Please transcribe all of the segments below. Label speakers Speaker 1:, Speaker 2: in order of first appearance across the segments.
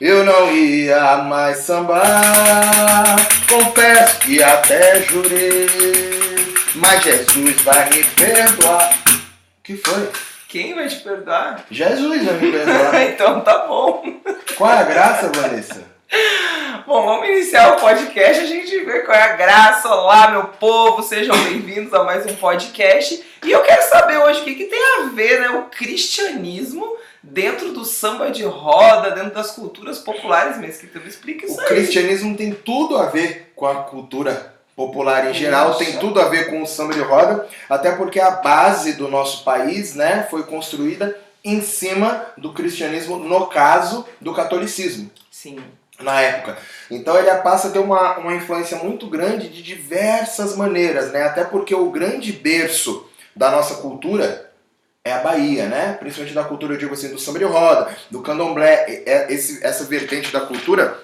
Speaker 1: eu não ia mais sambar. Confesso que até jurei, mas Jesus vai me perdoar. que foi?
Speaker 2: Quem vai te perdoar?
Speaker 1: Jesus vai me perdoar.
Speaker 2: então tá bom.
Speaker 1: Qual é a graça, Vanessa?
Speaker 2: Bom, vamos iniciar o podcast, a gente vê qual é a graça. Olá, meu povo, sejam bem-vindos a mais um podcast. E eu quero saber hoje o que, que tem a ver né, o cristianismo dentro do samba de roda, dentro das culturas populares mesmo. Que tu me explica isso
Speaker 1: O
Speaker 2: aí.
Speaker 1: cristianismo tem tudo a ver com a cultura popular em geral, tem tudo a ver com o samba de roda, até porque a base do nosso país né, foi construída em cima do cristianismo, no caso do catolicismo.
Speaker 2: Sim.
Speaker 1: na época. Então ele passa a ter uma, uma influência muito grande de diversas maneiras, né? Até porque o grande berço da nossa cultura é a Bahia, né? Principalmente da cultura, eu digo assim, do samba de roda, do candomblé, é- esse, essa vertente da cultura,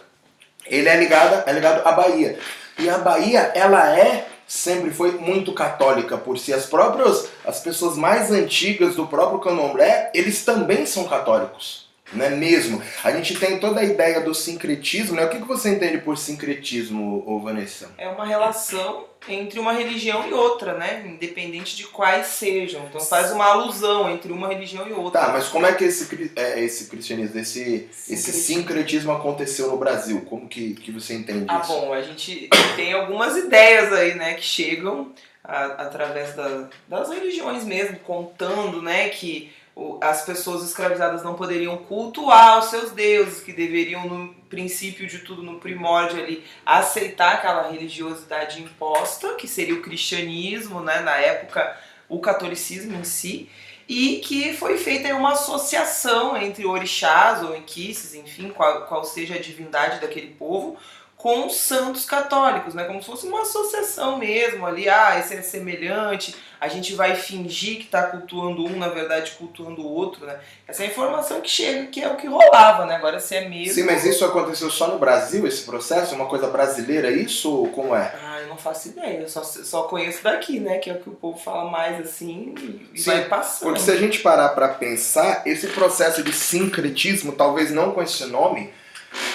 Speaker 1: ele é ligado, é ligado à Bahia. E a Bahia, ela é, sempre foi muito católica por si. As próprias, as pessoas mais antigas do próprio candomblé, eles também são católicos. Não é mesmo? A gente tem toda a ideia do sincretismo, né? O que você entende por sincretismo, ô Vanessa?
Speaker 2: É uma relação entre uma religião e outra, né? Independente de quais sejam. Então faz uma alusão entre uma religião e outra.
Speaker 1: Tá, mas como é que esse, é, esse cristianismo, esse, esse
Speaker 2: Sincretismo.
Speaker 1: sincretismo aconteceu no Brasil? Como que, que você entende
Speaker 2: Ah,
Speaker 1: isso?
Speaker 2: bom, a gente tem algumas ideias aí, né, que chegam a- através da- das religiões mesmo, contando, né, que as pessoas escravizadas não poderiam cultuar os seus deuses, que deveriam, no princípio de tudo, no primórdio ali, aceitar aquela religiosidade imposta, que seria o cristianismo, né, na época, o catolicismo em si, e que foi feita uma associação entre orixás ou enquices, enfim, qual, qual seja a divindade daquele povo, com os santos católicos, né? Como se fosse uma associação mesmo ali, ah, esse é semelhante, a gente vai fingir que está cultuando um, na verdade cultuando o outro, né? Essa é a informação que chega, que é o que rolava, né? Agora se é mesmo.
Speaker 1: Sim, mas isso aconteceu só no Brasil, esse processo? É uma coisa brasileira isso ou como é?
Speaker 2: Ah, eu não faço ideia, eu só, só conheço daqui, né? Que é o que o povo fala mais assim e e
Speaker 1: Sim,
Speaker 2: vai passando.
Speaker 1: Porque se a gente parar para pensar, esse processo de sincretismo, talvez não com esse nome,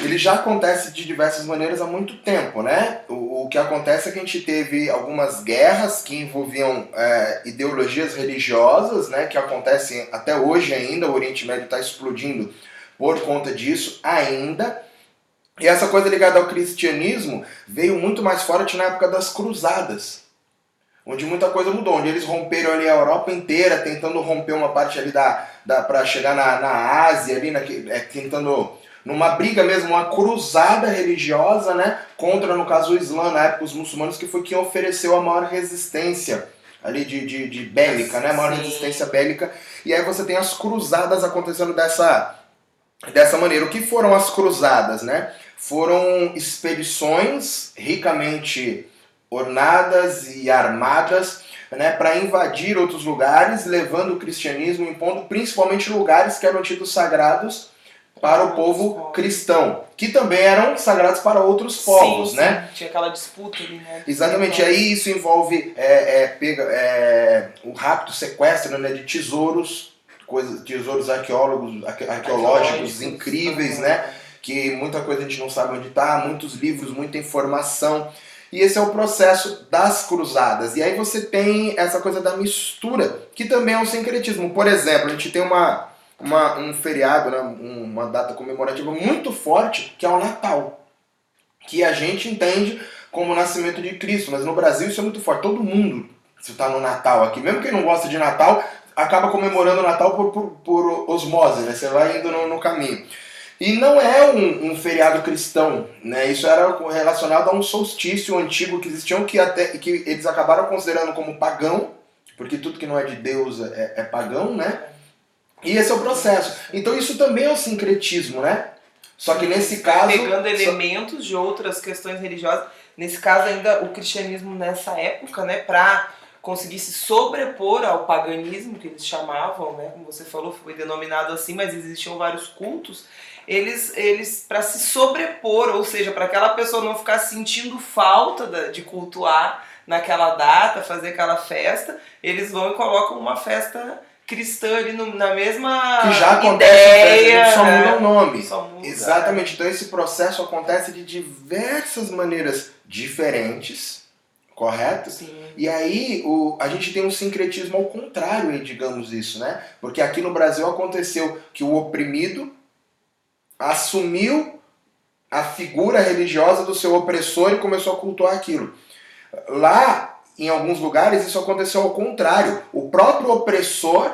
Speaker 1: ele já acontece de diversas maneiras há muito tempo, né? O, o que acontece é que a gente teve algumas guerras que envolviam é, ideologias religiosas, né? Que acontecem até hoje ainda, o Oriente Médio está explodindo por conta disso ainda. E essa coisa ligada ao cristianismo veio muito mais forte na época das cruzadas onde muita coisa mudou, onde eles romperam ali a Europa inteira, tentando romper uma parte ali da, da para chegar na, na Ásia ali, naque- é, tentando numa briga mesmo, uma cruzada religiosa, né, contra no caso o Islã, na época os muçulmanos, que foi quem ofereceu a maior resistência ali de, de, de bélica, né, a maior
Speaker 2: Sim.
Speaker 1: resistência bélica. E aí você tem as cruzadas acontecendo dessa dessa maneira. O que foram as cruzadas, né? Foram expedições ricamente ornadas e armadas né, para invadir outros lugares, levando o cristianismo, impondo principalmente lugares que eram tidos sagrados para o povo cristão, que também eram sagrados para outros povos,
Speaker 2: sim,
Speaker 1: né?
Speaker 2: sim, Tinha aquela disputa ali, né?
Speaker 1: Exatamente, e aí isso envolve é, é, pega, é, o rápido sequestro né, de tesouros, coisas, tesouros arqueólogos, arque- arqueológicos
Speaker 2: Arqueológicos,
Speaker 1: incríveis, né? Que muita coisa a gente não sabe onde está, muitos livros, muita informação. E esse é o processo das cruzadas. E aí você tem essa coisa da mistura, que também é um sincretismo. Por exemplo, a gente tem uma, uma, um feriado, né, uma data comemorativa muito forte, que é o Natal. Que a gente entende como o nascimento de Cristo. Mas no Brasil isso é muito forte. Todo mundo está no Natal aqui. Mesmo quem não gosta de Natal, acaba comemorando o Natal por, por, por osmose, né? Você vai indo no, no caminho. E não é um, um feriado cristão, né? Isso era relacionado a um solstício antigo que existiam que até que eles acabaram considerando como pagão, porque tudo que não é de Deus é, é pagão, né? E esse é o processo. Então isso também é o sincretismo, né? Só que nesse caso
Speaker 2: pegando
Speaker 1: só-
Speaker 2: elementos de outras questões religiosas. Nesse caso, ainda o cristianismo nessa época, né, para conseguir se sobrepor ao paganismo, que eles chamavam, né, como você falou, foi denominado assim, mas existiam vários cultos. Eles, eles para se sobrepor, ou seja, para aquela pessoa não ficar sentindo falta de cultuar naquela data, fazer aquela festa, eles vão e colocam uma festa cristã ali no, na mesma
Speaker 1: que já acontece
Speaker 2: ideia,
Speaker 1: só
Speaker 2: né?
Speaker 1: muda o nome.
Speaker 2: Muda.
Speaker 1: Exatamente. Então esse processo acontece de diversas maneiras diferentes, correto?
Speaker 2: Sim.
Speaker 1: E aí o, a gente tem um sincretismo ao contrário, digamos isso, né? Porque aqui no Brasil aconteceu que o oprimido assumiu a figura religiosa do seu opressor e começou a cultuar aquilo. Lá, em alguns lugares, isso aconteceu ao contrário. O próprio opressor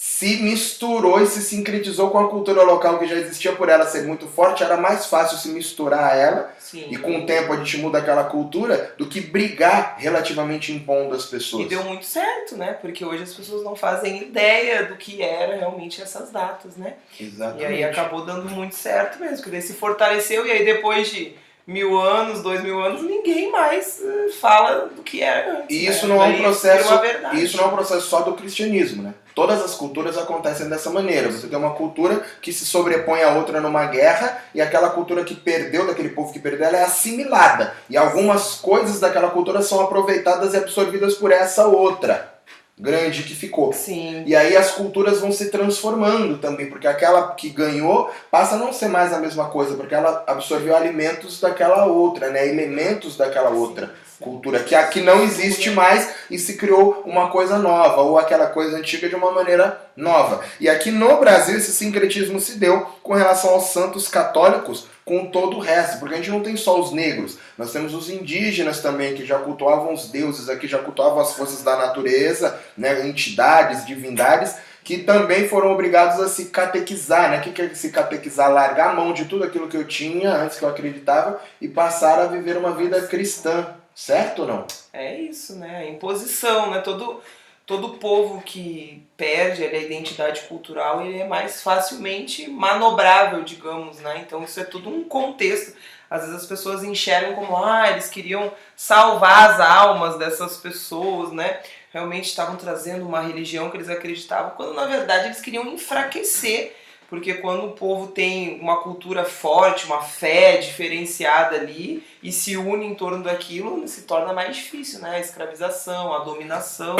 Speaker 1: se misturou e se sincretizou com a cultura local que já existia por ela ser muito forte, era mais fácil se misturar a ela
Speaker 2: Sim.
Speaker 1: e com o tempo a gente muda aquela cultura do que brigar relativamente impondo as pessoas.
Speaker 2: E deu muito certo, né? Porque hoje as pessoas não fazem ideia do que era realmente essas datas, né?
Speaker 1: Exatamente.
Speaker 2: E aí acabou dando muito certo mesmo, porque daí se fortaleceu e aí depois de mil anos, dois mil anos, ninguém mais eh, fala do que era antes.
Speaker 1: E
Speaker 2: né?
Speaker 1: isso não é um processo- isso não é um processo só do cristianismo, né? Todas as culturas acontecem dessa maneira. Você tem uma cultura que se sobrepõe a outra numa guerra e aquela cultura que perdeu, daquele povo que perdeu, ela é assimilada. E algumas coisas daquela cultura são aproveitadas e absorvidas por essa outra grande que ficou.
Speaker 2: Sim.
Speaker 1: E aí as culturas vão se transformando também, porque aquela que ganhou passa a não ser mais a mesma coisa, porque ela absorveu alimentos daquela outra, né? Elementos daquela outra
Speaker 2: Sim, sim.
Speaker 1: cultura que aqui não existe mais e se criou uma coisa nova ou aquela coisa antiga de uma maneira nova. E aqui no Brasil esse sincretismo se deu com relação aos santos católicos com todo o resto, porque a gente não tem só os negros, nós temos os indígenas também que já cultuavam os deuses aqui, já cultuavam as forças da natureza, né, entidades, divindades que também foram obrigados a se catequizar, né? O que é se catequizar? Largar a mão de tudo aquilo que eu tinha antes que eu acreditava e passar a viver uma vida cristã. Certo ou não?
Speaker 2: É isso, né? Imposição, né? Todo, todo povo que perde a identidade cultural, ele é mais facilmente manobrável, digamos, né? Então isso é tudo um contexto. Às vezes as pessoas enxergam como, ah, eles queriam salvar as almas dessas pessoas, né? Realmente estavam trazendo uma religião que eles acreditavam, quando na verdade eles queriam enfraquecer porque quando o povo tem uma cultura forte, uma fé diferenciada ali e se une em torno daquilo, se torna mais difícil, né? A escravização, a dominação.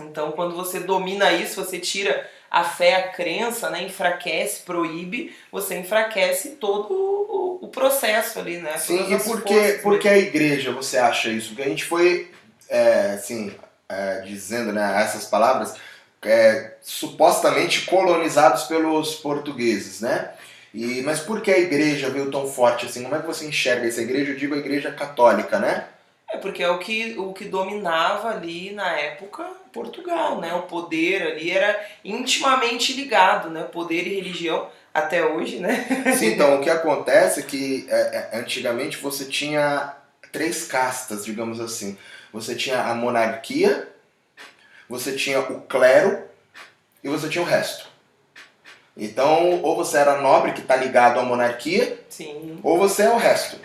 Speaker 2: Então, quando você domina isso, você tira a fé, a crença, né? Enfraquece, proíbe, você enfraquece todo o, o processo ali, né?
Speaker 1: Sim, e que, por que a igreja você acha isso? Porque a gente foi, é, assim, é, dizendo né, essas palavras, é, supostamente colonizados pelos portugueses, né? E, mas por que a igreja veio tão forte assim? Como é que você enxerga essa igreja? Eu digo a igreja católica, né?
Speaker 2: É porque é o que, o que dominava ali na época Portugal, né? O poder ali era intimamente ligado, né? Poder e religião até hoje, né?
Speaker 1: Sim, então o que acontece é que é, é, antigamente você tinha três castas, digamos assim. Você tinha a monarquia, você tinha o clero e você tinha o resto. Então, ou você era nobre, que está ligado à monarquia,
Speaker 2: Sim.
Speaker 1: ou você é o resto.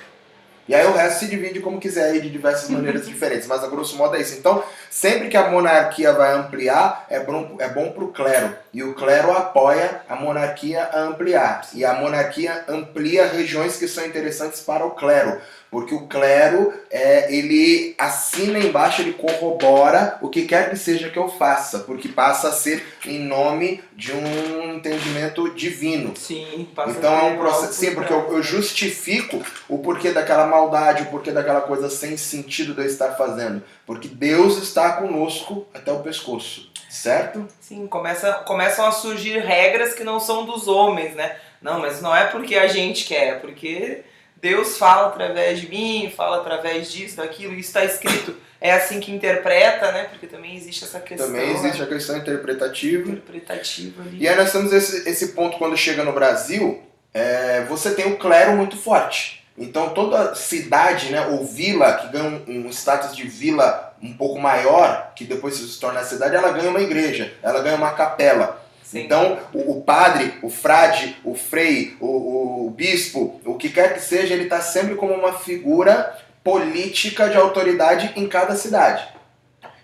Speaker 1: E aí o resto se divide como quiser aí de diversas maneiras diferentes, mas a grosso modo é isso. Então, sempre que a monarquia vai ampliar, é bom, é bom para o clero. E o clero apoia a monarquia a ampliar. E a monarquia amplia regiões que são interessantes para o clero. Porque o clero, é, ele assina embaixo, ele corrobora o que quer que seja que eu faça. Porque passa a ser em nome de um entendimento divino.
Speaker 2: Sim, passa
Speaker 1: Então é um processo. Sim,
Speaker 2: por
Speaker 1: porque eu, eu justifico o porquê daquela maldade, o porquê daquela coisa sem sentido de eu estar fazendo. Porque Deus está conosco até o pescoço. Certo?
Speaker 2: Sim, começa, começam a surgir regras que não são dos homens, né? Não, mas não é porque a gente quer, é porque Deus fala através de mim, fala através disso, daquilo, isso está escrito. É assim que interpreta, né? Porque também existe essa questão
Speaker 1: Também existe
Speaker 2: né?
Speaker 1: a questão interpretativa.
Speaker 2: interpretativa ali.
Speaker 1: E aí nós temos esse, esse ponto quando chega no Brasil, é, você tem o clero muito forte. Então toda cidade, né, ou vila que ganha um, um status de vila um pouco maior, que depois se torna cidade, ela ganha uma igreja, ela ganha uma capela.
Speaker 2: Sim.
Speaker 1: Então, o, o padre, o frade, o frei, o, o bispo, o que quer que seja, ele está sempre como uma figura política de autoridade em cada cidade.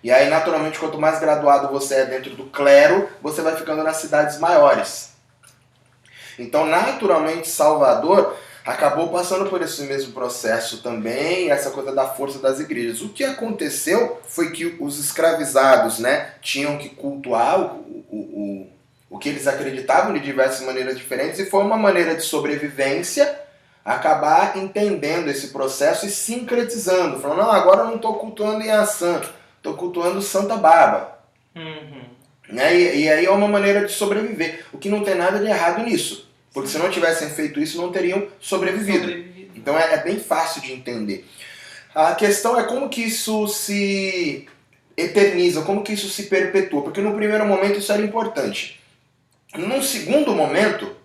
Speaker 1: E aí, naturalmente, quanto mais graduado você é dentro do clero, você vai ficando nas cidades maiores. Então, naturalmente, Salvador, acabou passando por esse mesmo processo também, essa coisa da força das igrejas. O que aconteceu foi que os escravizados né, tinham que cultuar o, o, o, o que eles acreditavam de diversas maneiras diferentes, e foi uma maneira de sobrevivência acabar entendendo esse processo e sincretizando, falando, não, agora eu não estou cultuando Yansan, estou cultuando Santa Bárbara. Uhum. Né? E, e aí é uma maneira de sobreviver, o que não tem nada de errado nisso. Porque se não tivessem feito isso, não teriam sobrevivido. sobrevivido. Então é, é, bem fácil de entender. A questão é como que isso se eterniza, como que isso se perpetua. Porque no primeiro momento isso era importante. Num segundo momento,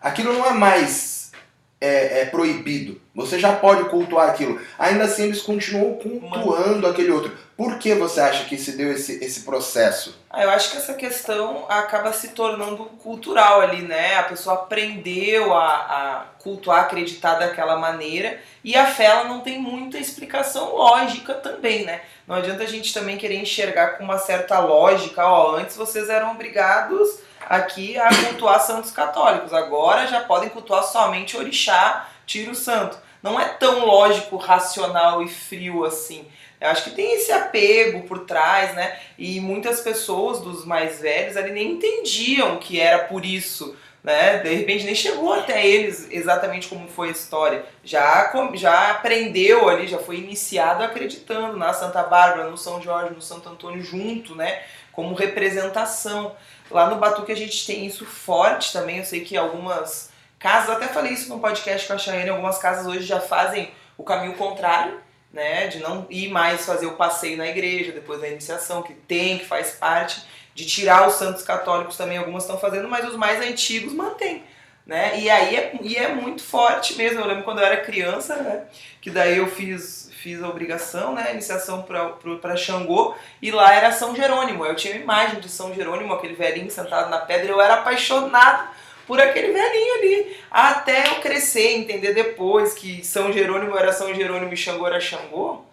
Speaker 1: aquilo não é mais é, é proibido. Você já pode cultuar aquilo. Ainda assim, eles continuam cultuando aquele outro. Por que você acha que se deu esse, esse processo?
Speaker 2: Ah, eu acho que essa questão acaba se tornando cultural ali, né? A pessoa aprendeu a, a cultuar, acreditar daquela maneira e a fé ela não tem muita explicação lógica também, né? Não adianta a gente também querer enxergar com uma certa lógica, ó, antes vocês eram obrigados aqui a cultuar santos católicos, agora já podem cultuar somente orixá, tiro santo. Não é tão lógico, racional e frio assim. Eu acho que tem esse apego por trás, né? E muitas pessoas dos mais velhos ali nem entendiam que era por isso, né? De repente nem chegou até eles exatamente como foi a história. Já, já aprendeu ali, já foi iniciado acreditando na Santa Bárbara, no São Jorge, no Santo Antônio junto, né? Como representação. Lá no Batuque a gente tem isso forte também. Eu sei que algumas casas, até falei isso no podcast com a Chayane, algumas casas hoje já fazem o caminho contrário né, de não ir mais fazer o passeio na igreja depois da iniciação, que tem, que faz parte, de tirar os santos católicos também, algumas estão fazendo, mas os mais antigos mantêm. Né? E aí é, e é muito forte mesmo. Eu lembro quando eu era criança, né? que daí eu fiz, fiz a obrigação, né? iniciação para Xangô, e lá era São Jerônimo. Eu tinha uma imagem de São Jerônimo, aquele velhinho sentado na pedra, eu era apaixonado por aquele velhinho ali. Até eu crescer, entender depois que São Jerônimo era São Jerônimo e Xangô era Xangô,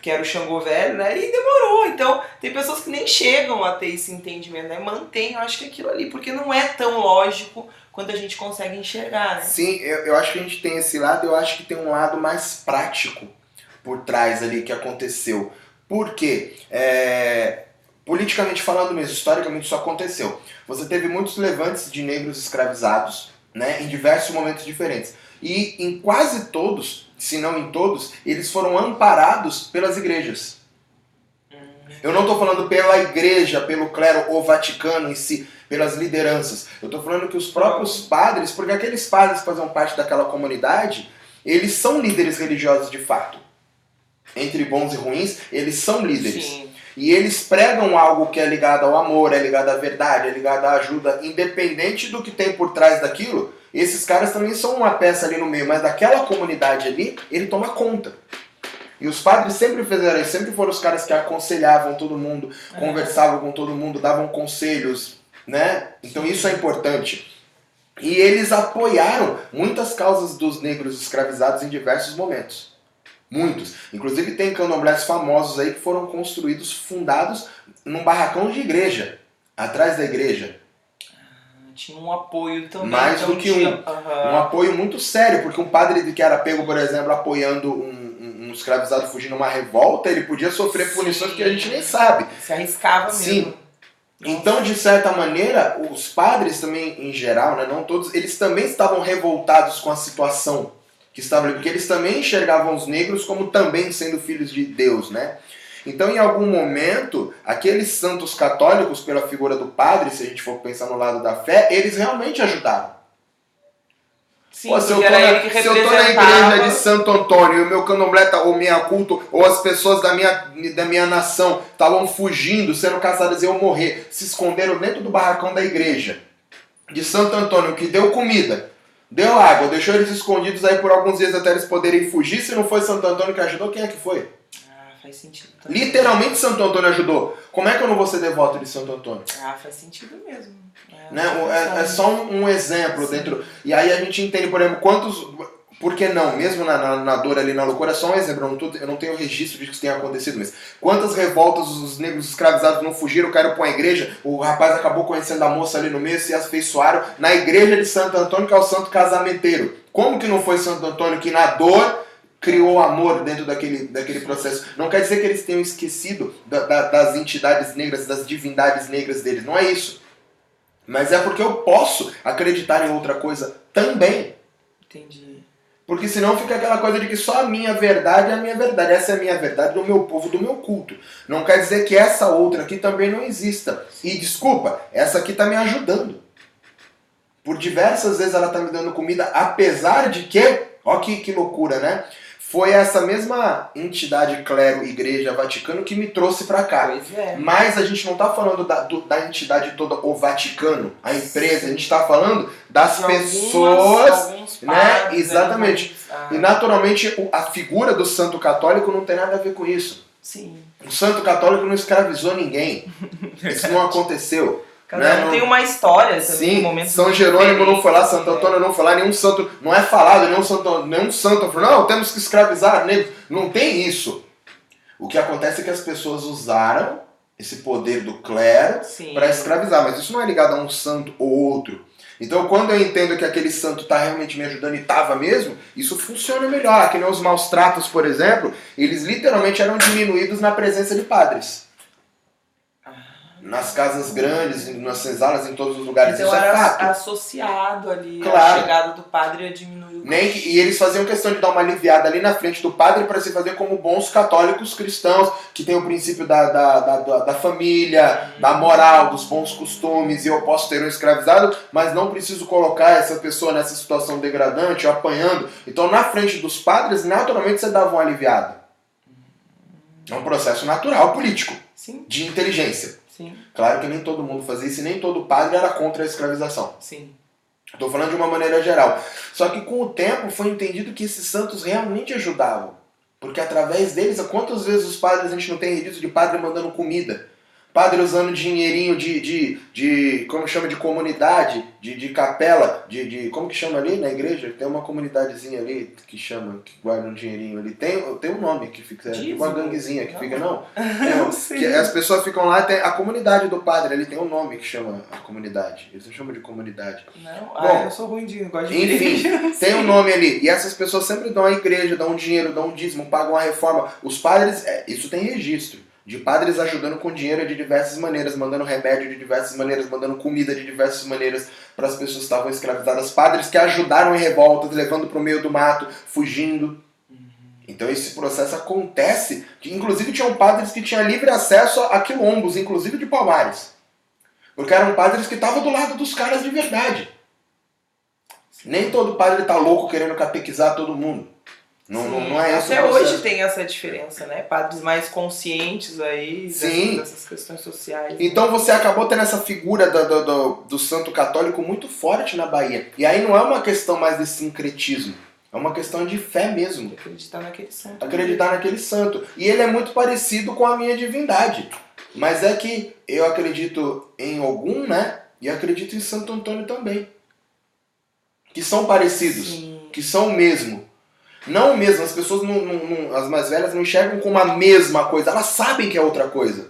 Speaker 2: que era o Xangô velho, né? E demorou. Então, tem pessoas que nem chegam a ter esse entendimento, né? Mantém, eu acho que aquilo ali, porque não é tão lógico quanto a gente consegue enxergar, né?
Speaker 1: Sim, eu, eu acho que a gente tem esse lado, eu acho que tem um lado mais prático por trás ali que aconteceu. Por quê? É, politicamente falando mesmo, historicamente isso aconteceu. Você teve muitos levantes de negros escravizados, né, em diversos momentos diferentes. E em quase todos, se não em todos, eles foram amparados pelas igrejas. Eu não estou falando pela igreja, pelo clero ou Vaticano em si, pelas lideranças. Eu estou falando que os próprios padres, porque aqueles padres que faziam parte daquela comunidade, eles são líderes religiosos de fato. Entre bons e ruins, eles são líderes. Sim. E eles pregam algo que é ligado ao amor, é ligado à verdade, é ligado à ajuda, independente do que tem por trás daquilo. Esses caras também são uma peça ali no meio, mas daquela comunidade ali, ele toma conta. E os padres sempre fizeram isso, sempre foram os caras que aconselhavam todo mundo, é. conversavam com todo mundo, davam conselhos, né? Então isso é importante. E eles apoiaram muitas causas dos negros escravizados em diversos momentos. Muitos. Inclusive tem candomblés famosos aí que foram construídos, fundados num barracão de igreja, atrás da igreja.
Speaker 2: Tinha um apoio também.
Speaker 1: Mais então do que tinha... um. Uhum. Um apoio muito sério, porque um padre que era pego, por exemplo, apoiando um, um, escravizado fugindo uma revolta, ele podia sofrer Sim. punições que a gente nem sabe.
Speaker 2: Se arriscava mesmo. Sim.
Speaker 1: Então, de certa maneira, os padres também, em geral, né, não todos, eles também estavam revoltados com a situação que estavam ali, porque eles também enxergavam os negros como também sendo filhos de Deus, né? Então, em algum momento, aqueles santos católicos, pela figura do padre, se a gente for pensar no lado da fé, eles realmente ajudaram. Sim, Pô, se, eu tô, na, se eu tô na igreja de Santo Antônio e o meu candomblé, tá, ou minha culto, ou as pessoas da minha, da minha nação estavam fugindo, sendo caçadas e eu morrer, se esconderam dentro do barracão da igreja de Santo Antônio, que deu comida, Deu água, deixou eles escondidos aí por alguns dias até eles poderem fugir. Se não foi Santo Antônio que ajudou, quem é que foi?
Speaker 2: Faz sentido.
Speaker 1: Também. Literalmente Santo Antônio ajudou. Como é que eu não vou ser devoto de Santo Antônio?
Speaker 2: Ah, faz sentido mesmo.
Speaker 1: É, né? é, é só um, um exemplo Sim. dentro. E aí a gente entende, por exemplo, quantos por que não? Mesmo na, na, na, dor ali, na loucura, é só um exemplo, eu não, tô, eu não tenho registro de que isso tenha acontecido, mas quantas revoltas os negros escravizados não fugiram, caíram para uma igreja, o rapaz acabou conhecendo a moça ali no meio, se afeiçoaram na igreja de Santo Antônio, que é o santo casamenteiro. Como que não foi Santo Antônio que na dor criou amor dentro daquele, daquele processo? Não quer dizer que eles tenham esquecido da, da, das entidades negras, das divindades negras deles. Não é isso. Mas é porque eu posso acreditar em outra coisa também.
Speaker 2: Entendi.
Speaker 1: Porque senão fica aquela coisa de que só a minha verdade é a minha verdade. Essa é a minha verdade do meu povo, do meu culto. Não quer dizer que essa outra aqui também não exista. E desculpa, essa aqui está me ajudando. Por diversas vezes ela está me dando comida, apesar de que, ó que, que loucura, né? Foi essa mesma entidade, clero, igreja, Vaticano, que me trouxe para cá.
Speaker 2: Pois é.
Speaker 1: Mas a gente não está falando da, do, da entidade toda, o Vaticano, a empresa. A gente está falando das
Speaker 2: De
Speaker 1: pessoas
Speaker 2: alguns
Speaker 1: né?
Speaker 2: padres,
Speaker 1: Exatamente.
Speaker 2: alguns-
Speaker 1: e naturalmente a figura do santo católico não tem nada a ver com isso.
Speaker 2: Sim.
Speaker 1: O santo católico não escravizou ninguém. Isso não aconteceu.
Speaker 2: Cada
Speaker 1: Né,
Speaker 2: um
Speaker 1: não-
Speaker 2: tem uma história
Speaker 1: Sim,
Speaker 2: momentos
Speaker 1: São Jerônimo não foi lá, Santo Antônio não foi lá, nenhum santo, não é falado, nenhum santo, nenhum santo falou, não, temos que escravizar negros. Não tem isso. O que acontece é que as pessoas usaram esse poder do clero para escravizar, mas isso não é ligado a um santo ou outro. Então, quando eu entendo que aquele santo está realmente me ajudando e estava mesmo, isso funciona melhor. Que nem os maus tratos, por exemplo, eles literalmente eram diminuídos na presença de padres. Nas casas grandes, nas senzalas, em todos os lugares.
Speaker 2: Então
Speaker 1: isso é
Speaker 2: era
Speaker 1: fato.
Speaker 2: associado ali
Speaker 1: Claro.
Speaker 2: a chegada do padre a diminuir o
Speaker 1: Nem que- e eles faziam questão de dar uma aliviada ali na frente do padre para se fazer como bons católicos cristãos, que tem o princípio da, da, da, da- família, da moral, dos bons costumes, e eu posso ter um escravizado, mas não preciso colocar essa pessoa nessa situação degradante, ou apanhando. Então, na frente dos padres, naturalmente você dava uma aliviada. É um processo natural político,
Speaker 2: Sim,
Speaker 1: de inteligência.
Speaker 2: Sim,
Speaker 1: Claro que nem todo mundo fazia isso e nem todo padre era contra a escravização.
Speaker 2: sim.
Speaker 1: Estou falando de uma maneira geral. Só que com o tempo foi entendido que esses santos realmente ajudavam. Porque através deles, quantas vezes os padres a gente não tem registro de padre mandando comida? Padre usando dinheirinho de, de, de como chama, de comunidade, de, de capela, de, de. Como que chama ali na igreja? Tem uma comunidadezinha ali que chama, que guarda um dinheirinho ali. Tem, tem um nome que fica. Tipo uma
Speaker 2: Dízimo?
Speaker 1: ganguezinha que fica, não? É, que as pessoas ficam lá, tem a comunidade do padre, ele tem um nome que chama a comunidade. Eles não chamam de comunidade.
Speaker 2: Não,
Speaker 1: Bom,
Speaker 2: ah, eu sou ruim de gosto de
Speaker 1: Enfim, tem um nome ali. E essas pessoas sempre dão à igreja, dão dinheiro, dão dízimo, pagam a reforma. Os padres, é, isso tem registro. De padres ajudando com dinheiro de diversas maneiras, mandando remédio de diversas maneiras, mandando comida de diversas maneiras para as pessoas que estavam escravizadas. Padres que ajudaram em revoltas, levando para o meio do mato, fugindo. Então esse processo acontece. Que, inclusive tinham padres que tinham livre acesso a quilombos, inclusive de palmares. Porque eram padres que estavam do lado dos caras de verdade. Nem todo padre tá louco querendo catequizar todo mundo. Não, não,
Speaker 2: Sim,
Speaker 1: não é
Speaker 2: Até
Speaker 1: processo.
Speaker 2: hoje tem essa diferença, né? Padres mais conscientes aí
Speaker 1: Sim.
Speaker 2: dessas, dessas questões sociais.
Speaker 1: Então você acabou tendo essa figura do, do, do, do santo católico muito forte na Bahia. E aí não é uma questão mais de sincretismo. É uma questão de fé mesmo.
Speaker 2: Acreditar naquele santo.
Speaker 1: acreditar naquele santo. E ele é muito parecido com a minha divindade. Mas é que eu acredito em Ogum, né? E acredito em Santo Antônio também. Que são parecidos,
Speaker 2: Sim.
Speaker 1: que são o mesmo. Não mesmo, as pessoas, não, não- não- as mais velhas, não enxergam como a mesma coisa. Elas sabem que é outra coisa.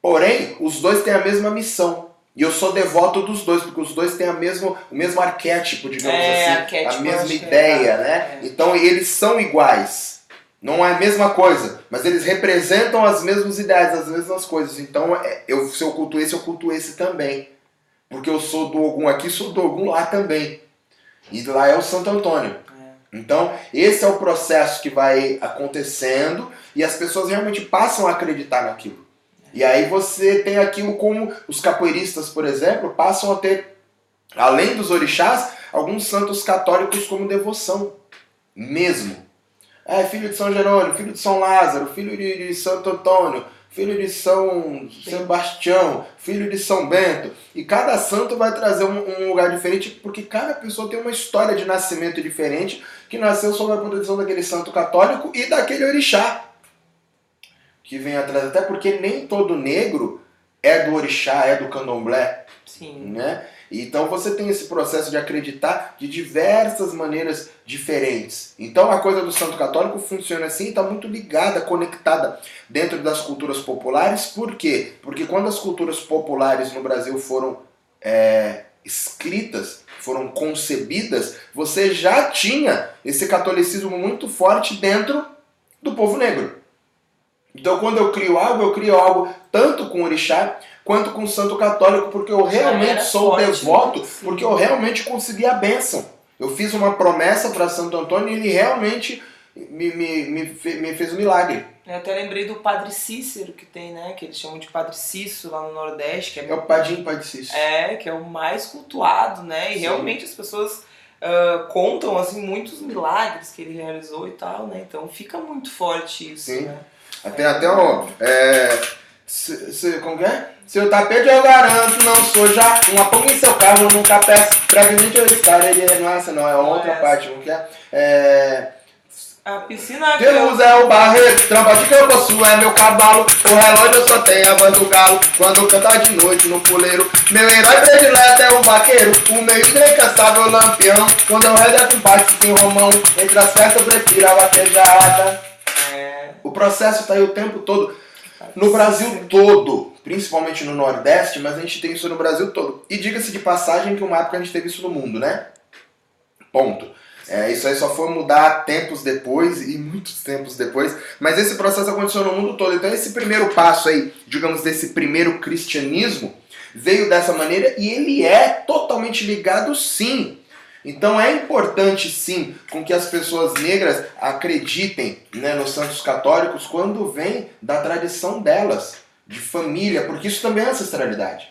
Speaker 1: Porém, os dois têm a mesma missão. E eu sou devoto dos dois, porque os dois têm a mesmo, o mesmo arquétipo, digamos
Speaker 2: É,
Speaker 1: assim.
Speaker 2: arquétipo,
Speaker 1: a mesma
Speaker 2: é
Speaker 1: ideia,
Speaker 2: exato.
Speaker 1: né?
Speaker 2: É.
Speaker 1: Então eles são iguais. Não é a mesma coisa, mas eles representam as mesmas ideias, as mesmas coisas. Então, é, eu, se eu culto esse, eu culto esse também. Porque eu sou do Ogum aqui, sou do Ogum lá também. E lá é o Santo Antônio. Então, esse é o processo que vai acontecendo e as pessoas realmente passam a acreditar naquilo. E aí você tem aquilo como os capoeiristas, por exemplo, passam a ter, além dos orixás, alguns santos católicos como devoção. Mesmo. É, filho de São Jerônimo, filho de São Lázaro, filho de, de Santo Antônio, filho de São Sebastião, filho de São Bento. E cada santo vai trazer um, um lugar diferente, porque cada pessoa tem uma história de nascimento diferente, que nasceu sob a proteção daquele santo católico e daquele orixá que vem atrás. Até porque nem todo negro é do orixá, é do candomblé,
Speaker 2: Sim.
Speaker 1: né? Então você tem esse processo de acreditar de diversas maneiras diferentes. Então a coisa do santo católico funciona assim, está muito ligada, conectada dentro das culturas populares. Por quê? Porque quando as culturas populares no Brasil foram é, escritas, foram concebidas, você já tinha esse catolicismo muito forte dentro do povo negro. Então, quando eu crio algo, eu crio algo tanto com orixá quanto com o santo católico, porque eu realmente sou forte, devoto, né? porque eu realmente consegui a bênção. Eu fiz uma promessa para Santo Antônio e ele realmente me, me, me, me fez um milagre.
Speaker 2: Eu até lembrei do Padre Cícero que tem, né? Que eles chamam de Padre Cício lá no Nordeste. Que é,
Speaker 1: é o Padinho Padre Cício.
Speaker 2: É, que é o mais cultuado, né? E Sim. realmente as pessoas uh, contam, assim, muitos milagres que ele realizou e tal, né? Então fica muito forte isso, Sim. né?
Speaker 1: Tem até um. É, se, se, como que é? Seu tapete eu garanto, não sou já uma ponga em seu carro, nunca peço. Brevemente eu estar, ele é nossa, não, é outra parte, como que é? É.
Speaker 2: A piscina
Speaker 1: Deus é o barreiro, trampa de que eu possuo é meu cavalo. O relógio só tenho a voz do galo. Quando canta de noite no puleiro. Meu herói predileto é o vaqueiro. O meu é incansável lampião. Quando eu rezo é com parte tem romão. Entre as festas eu prefiro a vaquejada. O processo está aí o tempo todo. No Brasil todo, principalmente no Nordeste, mas a gente tem isso no Brasil todo. E diga-se de passagem que uma época a gente teve isso no mundo, né? Ponto. É, isso aí só foi mudar tempos depois e muitos tempos depois, mas esse processo aconteceu no mundo todo. Então, esse primeiro passo aí, digamos, desse primeiro cristianismo, veio dessa maneira e ele é totalmente ligado, sim, então é importante sim com que as pessoas negras acreditem né, nos santos católicos quando vem da tradição delas, de família, porque isso também é ancestralidade.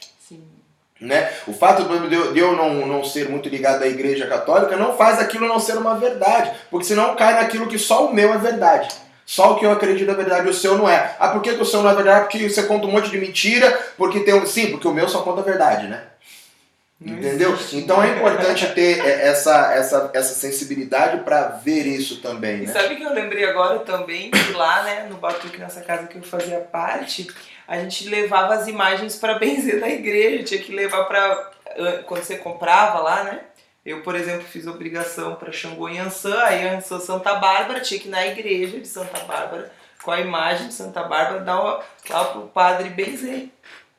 Speaker 1: Né? O fato de eu não, não ser muito ligado à igreja católica não faz aquilo não ser uma verdade, porque senão cai naquilo que só o meu é verdade. Só o que eu acredito é verdade, o seu não é. Ah, por que, que o seu não é verdade? Porque você conta um monte de mentira, porque tem um. Sim, porque o meu só conta a verdade, né? Entendeu? Então é importante ter é, essa, essa, essa sensibilidade para ver isso também. Né?
Speaker 2: E sabe que eu lembrei agora também que lá, né, no Batuque, nessa casa que eu fazia parte, a gente levava as imagens para benzer na igreja, tinha que levar para quando você comprava lá, né? Eu, por exemplo, fiz obrigação para Xangô e Ançã, aí Ançã Santa Bárbara, tinha que ir na igreja de Santa Bárbara com a imagem de Santa Bárbara dar lá pro padre benzer.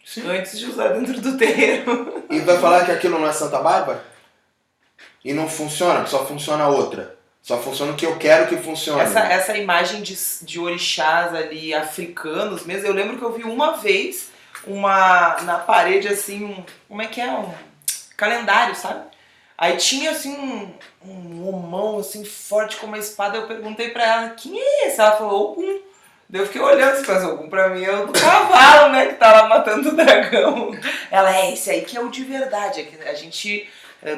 Speaker 2: Sim. antes de usar dentro do terreiro.
Speaker 1: E vai falar que aquilo não é Santa Bárbara? E não funciona, só funciona outra. Só funciona o que eu quero que funcione.
Speaker 2: Essa, essa imagem de, de orixás ali, africanos mesmo, eu lembro que eu vi uma vez uma na parede assim, um, como é que é? Um calendário, sabe? Aí tinha assim um, um homão assim forte com uma espada, eu perguntei pra ela, quem é esse? Ela falou, Ogum. Eu fiquei olhando esse Ogum pra mim é o do cavalo, né? Que tá lá matando o dragão. Ela é esse aí que é o de verdade. É que a gente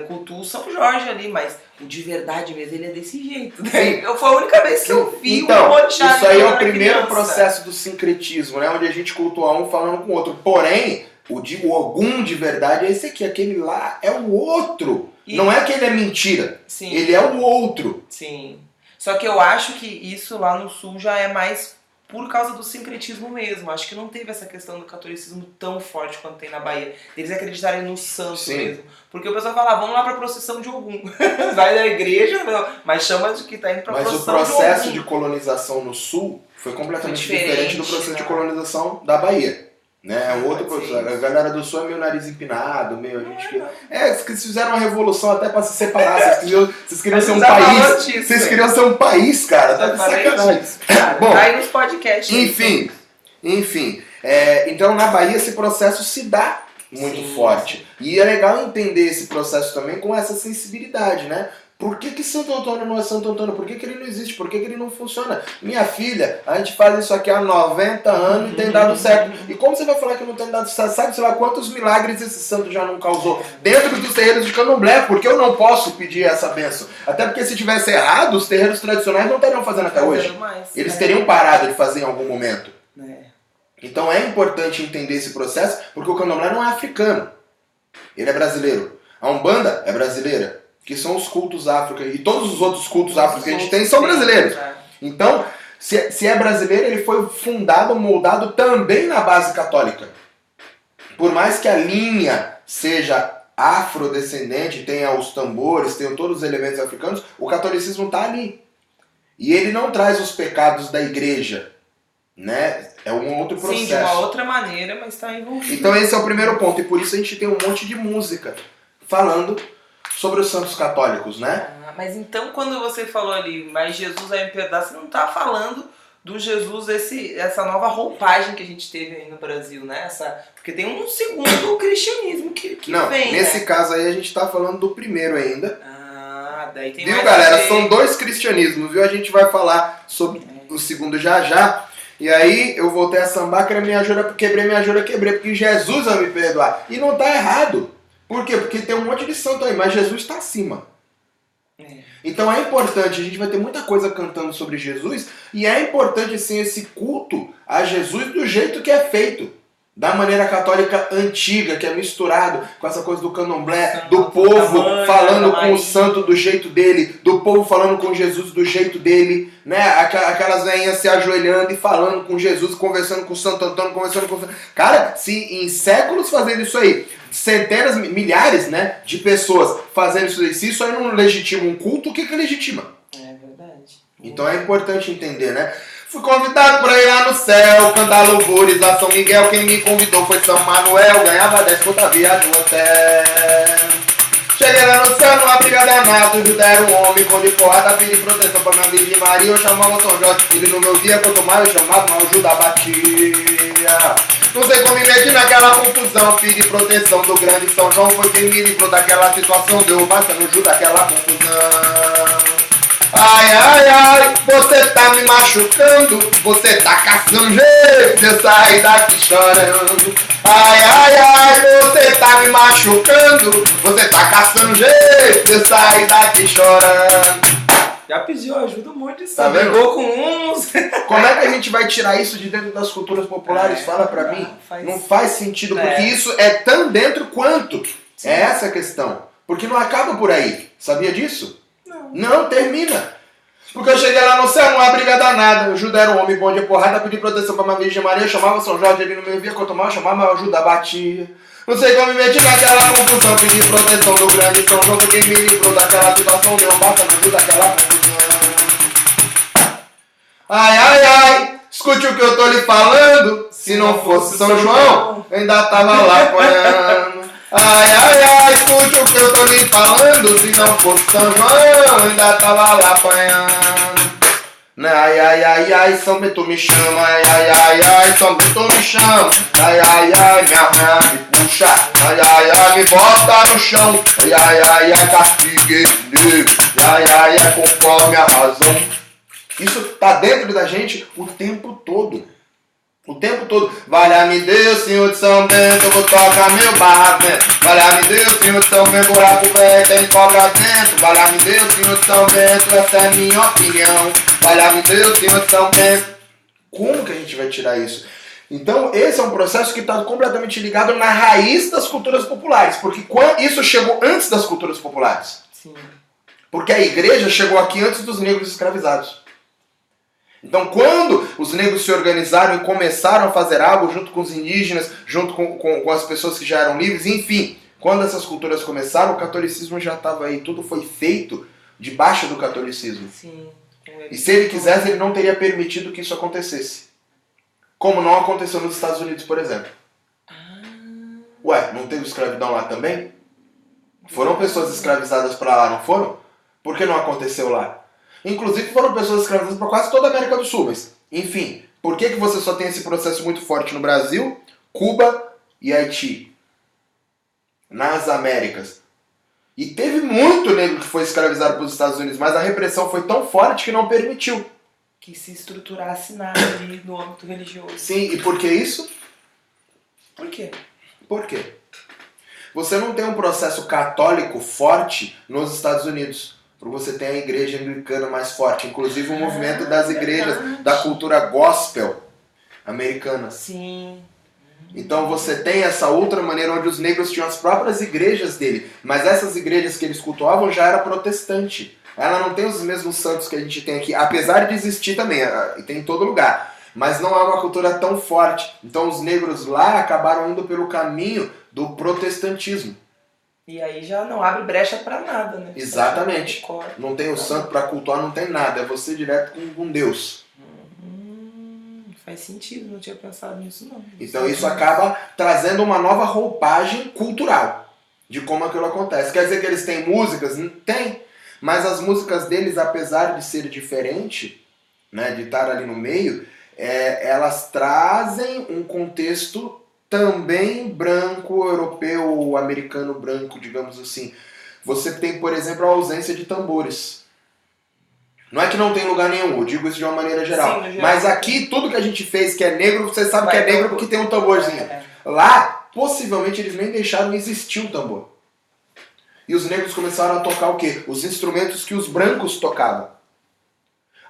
Speaker 2: cultua o São Jorge ali, mas o de verdade mesmo, ele é desse jeito. Né? Eu, foi a única vez que eu vi
Speaker 1: então, um Isso aí é o primeiro criança. processo do sincretismo, né? Onde a gente cultua um falando com o outro. Porém, o de o Ogum de verdade é esse aqui, aquele lá é o outro. E... Não é que ele é mentira. Sim. Ele é o outro.
Speaker 2: Sim. Só que eu acho que isso lá no sul já é mais por causa do sincretismo mesmo. Acho que não teve essa questão do catolicismo tão forte quanto tem na Bahia. Eles acreditarem no santo Sim. mesmo. Porque o pessoal fala, ah, vamos lá pra procissão de algum. Vai da igreja, mas chama de que tá indo pra
Speaker 1: mas
Speaker 2: procissão
Speaker 1: de Mas o processo de, de, colonização no sul foi completamente foi diferente, diferente, do processo né? de colonização da Bahia. Né? É um outro processo. A galera do sul é meio nariz empinado, meio. A gente que... É, eles fizeram uma revolução até pra se separar. Vocês queriam, vocês queriam ser um país. Disso, vocês queriam ser um país, cara. Tá de sacanagem.
Speaker 2: Bom, tá aí nos podcasts.
Speaker 1: Enfim, enfim. É, então na Bahia esse processo se dá muito sim, forte. E é legal entender esse processo também com essa sensibilidade, né? Por que, que Santo Antônio não é Santo Antônio? Por que, que ele não existe? Por que, que ele não funciona? Minha filha, a gente faz isso aqui há 90 anos e tem dado certo. E como você vai falar que não tem dado certo? Sabe, sei lá, quantos milagres esse santo já não causou dentro dos terreiros de candomblé? Porque eu não posso pedir essa benção. Até porque se tivesse errado, os terreiros tradicionais não estariam fazendo até hoje. Eles teriam parado de fazer em algum momento. É. Então é importante entender esse processo, porque o candomblé não é africano. Ele é brasileiro. A Umbanda é brasileira que são os cultos afro, e todos os outros cultos afro que a gente tem são brasileiros. É. Então, se, se é brasileiro, ele foi fundado, moldado também na base católica. Por mais que a linha seja afrodescendente, tenha os tambores, tenha todos os elementos africanos, o catolicismo está ali. E ele não traz os pecados da igreja, né? É um outro processo. Sim, de
Speaker 2: uma outra maneira, mas está envolvido.
Speaker 1: Então esse é o primeiro ponto, e por isso a gente tem um monte de música falando sobre os santos católicos, né?
Speaker 2: Ah, mas então quando você falou ali, mas Jesus é impiedade, você não está falando do Jesus, esse, essa nova roupagem que a gente teve aí no Brasil, né? Essa, porque tem um segundo cristianismo que, que
Speaker 1: Não,
Speaker 2: vem,
Speaker 1: nesse
Speaker 2: né?
Speaker 1: caso aí a gente tá falando do primeiro ainda.
Speaker 2: Ah, daí tem
Speaker 1: Viu, galera?
Speaker 2: ver.
Speaker 1: São dois cristianismos, viu? A gente vai falar sobre o segundo já já. E aí eu voltei a sambar, quebrei minha jura, quebrei minha jura, quebrei, porque Jesus vai me perdoar. E não tá errado. Por quê? Porque tem um monte de santo aí, mas Jesus está acima.
Speaker 2: É.
Speaker 1: Então é importante, a gente vai ter muita coisa cantando sobre Jesus, e é importante sim esse culto a Jesus do jeito que é feito. Da maneira católica antiga, que é misturado com essa coisa do candomblé, do povo falando com o santo do jeito dele, do povo falando com Jesus do jeito dele, né? Aquelas veinhas se ajoelhando e falando com Jesus, conversando com o Santo Antônio, conversando com o Santo... Cara, se em séculos fazendo isso aí, centenas, milhares, né, de pessoas fazendo isso isso aí não legitima um culto, o que que legitima?
Speaker 2: É verdade.
Speaker 1: Então é importante entender, né? Fui convidado pra ir lá no céu, cantar louvores a São Miguel. Quem me convidou foi São Manuel, ganhava 10 conta viagem no hotel. Cheguei lá no céu, numa briga danada, o Judá era um homem, com de porrada, pedi proteção pra minha Virgem Maria. Eu chamava São Jorge, ele não me ouvia, quanto mais eu chamava, mais o Judá batia. Não sei como me meti naquela confusão, pedi proteção do grande São João, foi quem me livrou daquela situação, deu basta no Judá daquela confusão. Ai, ai, ai, você tá me machucando, você tá caçando jeito eu sair daqui chorando. Ai, ai, ai, você tá me machucando, você tá caçando jeito eu sair daqui chorando.
Speaker 2: Já pediu ajuda um monte de
Speaker 1: Tá vendo?
Speaker 2: Brigou com uns.
Speaker 1: Como é que a gente vai tirar isso de dentro das culturas populares?
Speaker 2: É,
Speaker 1: Fala pra mim.
Speaker 2: não faz-
Speaker 1: Não faz sentido,
Speaker 2: É.
Speaker 1: porque isso é tão dentro quanto.
Speaker 2: Sim.
Speaker 1: É essa a questão. Porque não acaba por aí. Sabia disso?
Speaker 2: Não.
Speaker 1: Não, termina. Porque eu cheguei lá no céu, uma briga danada. O Judá era um homem bom de porrada, pedi proteção pra uma Virgem Maria. Chamava São Jorge, ele não me ouvia. Quanto eu chamava, o Judá batia. Não sei como me meti naquela confusão, pedi proteção do grande São João. Foi quem me livrou daquela situação, um bata no daquela confusão. Ai, ai, ai, escute o que eu tô lhe falando. Se não fosse São João, ainda tava lá apanhando. Ai, ai, ai, escute o que eu tô lhe falando. Se não fosse São João, ainda tava lá apanhando. Ai, ai, ai, ai, São Bento me chama, ai, ai, ai, ai, São Bento me chama, ai, ai, ai, me arranha, me puxa, ai, ai, ai, me bota no chão, ai, ai, ai, ai, castigue, ai, ai, ai, conforme a razão. Isso tá dentro da gente o tempo todo. O tempo todo. Valha-me Deus, Senhor de São Bento, eu vou tocar meu barramento. Valha-me Deus, Senhor de São Bento, buraco velho tem cobra dentro. Valha-me Deus, Senhor de São Bento, essa é minha opinião. Valha-me Deus, Senhor de São Bento. Como que a gente vai tirar isso? Então, esse é um processo que está completamente ligado na raiz das culturas populares, porque isso chegou antes das culturas populares.
Speaker 2: Sim.
Speaker 1: Porque a igreja chegou aqui antes dos negros escravizados. Então, quando os negros se organizaram e começaram a fazer algo junto com os indígenas, junto com, com, com as pessoas que já eram livres, enfim, quando essas culturas começaram, o catolicismo já estava aí, tudo foi feito debaixo do catolicismo.
Speaker 2: Sim.
Speaker 1: E se ele quisesse, ele não teria permitido que isso acontecesse. Como não aconteceu nos Estados Unidos, por exemplo. Ué, não teve escravidão lá também? Foram pessoas escravizadas para lá, não foram? Por que não aconteceu lá? Inclusive foram pessoas escravizadas para quase toda a América do Sul, mas enfim, por que, que você só tem esse processo muito forte no Brasil, Cuba e Haiti? Nas Américas. E teve muito negro que foi escravizado pelos Estados Unidos, mas a repressão foi tão forte que não permitiu.
Speaker 2: Que se estruturasse nada ali no âmbito religioso.
Speaker 1: Sim, e por que isso?
Speaker 2: Por quê?
Speaker 1: Por quê? Você não tem um processo católico forte nos Estados Unidos. Você tem a igreja anglicana mais forte, inclusive o movimento das igrejas da cultura gospel americana.
Speaker 2: Sim.
Speaker 1: Então você tem essa outra maneira onde os negros tinham as próprias igrejas dele, mas essas igrejas que eles cultuavam já era protestante. Ela não tem os mesmos santos que a gente tem aqui, apesar de existir também, ah, e tem em todo lugar. Mas não é uma cultura tão forte. Então os negros lá acabaram indo pelo caminho do protestantismo.
Speaker 2: E aí já não abre brecha pra nada, né?
Speaker 1: Exatamente. Não tem o santo para cultuar, não tem nada. É você direto com, com Deus.
Speaker 2: Hum, faz sentido, não tinha pensado nisso não.
Speaker 1: Então isso acaba trazendo uma nova roupagem cultural. de como aquilo acontece. Quer dizer que eles têm músicas? Tem. Mas as músicas deles, apesar de ser diferente, né, de estar ali no meio, é, elas trazem um contexto também branco, europeu, americano branco, digamos assim. Você tem, por exemplo, a ausência de tambores. Não é que não tem lugar nenhum, eu digo isso de uma maneira geral. Sim, geral. Mas aqui, tudo que a gente fez que é negro, você sabe Vai que é negro porque tem um tamborzinho. É, é. Lá, possivelmente, eles nem deixaram existir o tambor. E os negros começaram a tocar o quê? Os instrumentos que os brancos tocavam.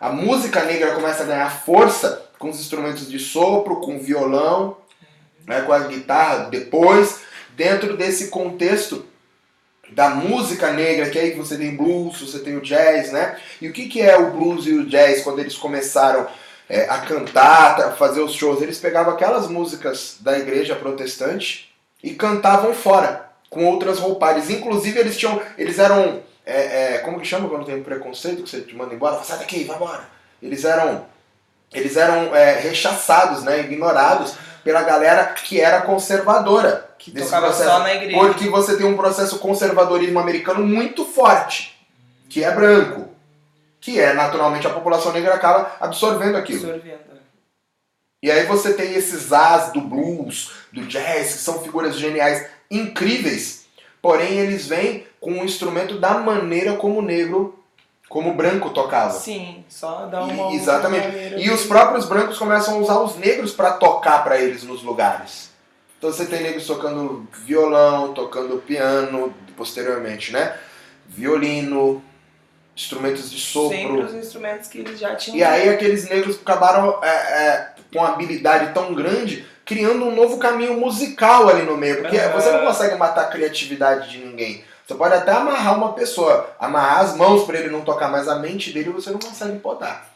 Speaker 1: A música negra começa a ganhar força com os instrumentos de sopro, com violão, né, com a guitarra depois, dentro desse contexto da música negra, que aí você tem blues, você tem o jazz, né? E o que, que é o blues e o jazz quando eles começaram é, a cantar, a fazer os shows? Eles pegavam aquelas músicas da igreja protestante e cantavam fora, com outras roupagens. Inclusive eles tinham, eles eram, é, é, como que chama quando tem preconceito que você te manda embora? Sai daqui, vai embora. Eles eram, eles eram é, rechaçados, né? Ignorados pela galera que era conservadora.
Speaker 2: Que tocava processo, só na igreja.
Speaker 1: Porque você tem um processo conservadorismo americano muito forte, que é branco. Que é, naturalmente, a população negra acaba absorvendo aquilo. Absorvendo. E aí você tem esses as do blues, do jazz, que são figuras geniais, incríveis, porém eles vêm com um instrumento da maneira como o negro como o branco tocava.
Speaker 2: Sim, só dá uma.
Speaker 1: E, exatamente. E os próprios brancos começam a usar os negros para tocar para eles nos lugares. Então você tem negros tocando violão, tocando piano, posteriormente, né? Violino, instrumentos de sopro.
Speaker 2: Sempre os instrumentos que eles já tinham.
Speaker 1: E aí aqueles negros acabaram é, é, com uma habilidade tão grande, criando um novo caminho musical ali no meio. Porque uhum. você não consegue matar a criatividade de ninguém. Você pode até amarrar uma pessoa, amarrar as mãos para ele não tocar, mas a mente dele você não consegue podar.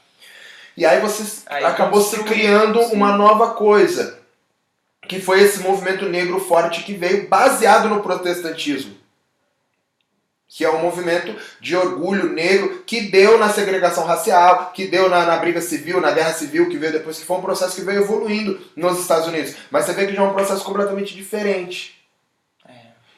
Speaker 1: E aí você aí acabou se criando sim. uma nova coisa, que foi esse movimento negro forte que veio baseado no protestantismo. Que é um movimento de orgulho negro que deu na segregação racial, que deu na, na briga civil, na guerra civil, que veio depois, que foi um processo que veio evoluindo nos Estados Unidos. Mas você vê que já é um processo completamente diferente.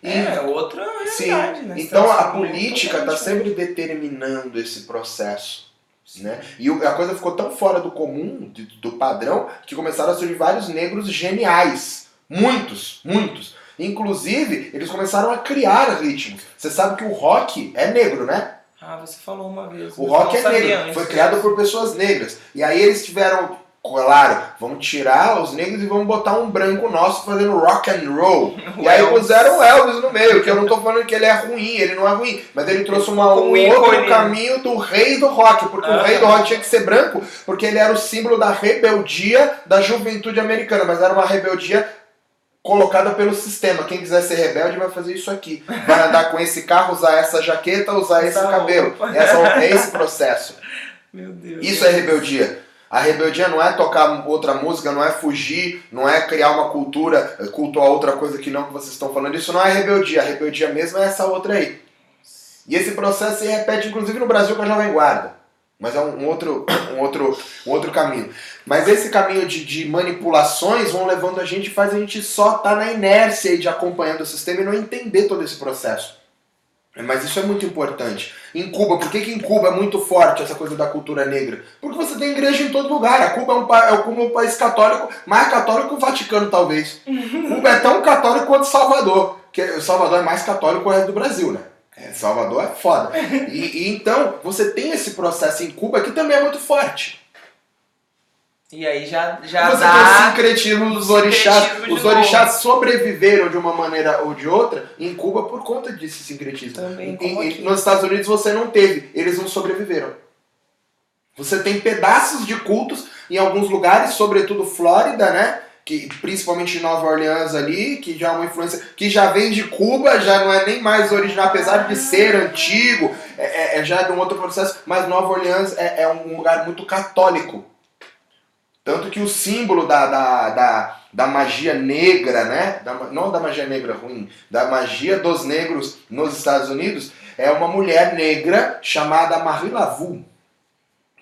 Speaker 2: É, outra realidade, Sim. né?
Speaker 1: Então a política está sempre determinando esse processo. Né? E a coisa ficou tão fora do comum, do padrão, que começaram a surgir vários negros geniais. Muitos, muitos. Inclusive, eles começaram a criar ritmos. Você sabe que o rock é negro, né?
Speaker 2: Ah, você falou uma vez.
Speaker 1: O rock é negro, foi criado por pessoas negras. E aí eles tiveram Claro, vamos tirar os negros e vamos botar um branco nosso fazendo rock and roll. e aí puseram o Elvis no meio, que eu não tô falando que ele é ruim, ele não é ruim, mas ele trouxe uma, um outro caminho do rei do rock, porque ah. o rei do rock tinha que ser branco, porque ele era o símbolo da rebeldia da juventude americana, mas era uma rebeldia colocada pelo sistema. Quem quiser ser rebelde vai fazer isso aqui. Vai andar com esse carro, usar essa jaqueta, usar esse cabelo. Essa, é esse processo. Isso é rebeldia. A rebeldia não é tocar outra música, não é fugir, não é criar uma cultura, cultuar outra coisa que não que vocês estão falando. Isso não é rebeldia. A rebeldia mesmo é essa outra aí. E esse processo se repete, inclusive, no Brasil com a Jovem Guarda. Mas é um, outro, um, outro, um outro caminho. Mas esse caminho de, de manipulações vão levando a gente e faz a gente só estar tá na inércia de acompanhando o sistema e não entender todo esse processo. Mas isso é muito importante. Em Cuba, por que, que em Cuba é muito forte essa coisa da cultura negra? Porque você tem igreja em todo lugar. A Cuba é um, é Cuba um país católico, mais católico que o Vaticano, talvez. Cuba é tão católico quanto Salvador. Que Salvador é mais católico que o resto do Brasil, né? É, Salvador é foda. E, e então, você tem esse processo em Cuba que também é muito forte.
Speaker 2: E aí já, já
Speaker 1: Você
Speaker 2: dá...
Speaker 1: tem o sincretismo dos orixás. Os orixás sobreviveram de uma maneira ou de outra em Cuba por conta desse sincretismo.
Speaker 2: Também,
Speaker 1: em, nos Estados Unidos você não teve, eles não sobreviveram. Você tem pedaços de cultos em alguns lugares, sobretudo Flórida, né? Que, principalmente em Nova Orleans ali, que já é uma influência que já vem de Cuba, já não é nem mais original, apesar de ser antigo, é, é, é já de um outro processo, mas Nova Orleans é, é um lugar muito católico. Tanto que o símbolo da, da, da, da magia negra, né? Da, não da magia negra ruim, da magia dos negros nos Estados Unidos, é uma mulher negra chamada Marie Laveau,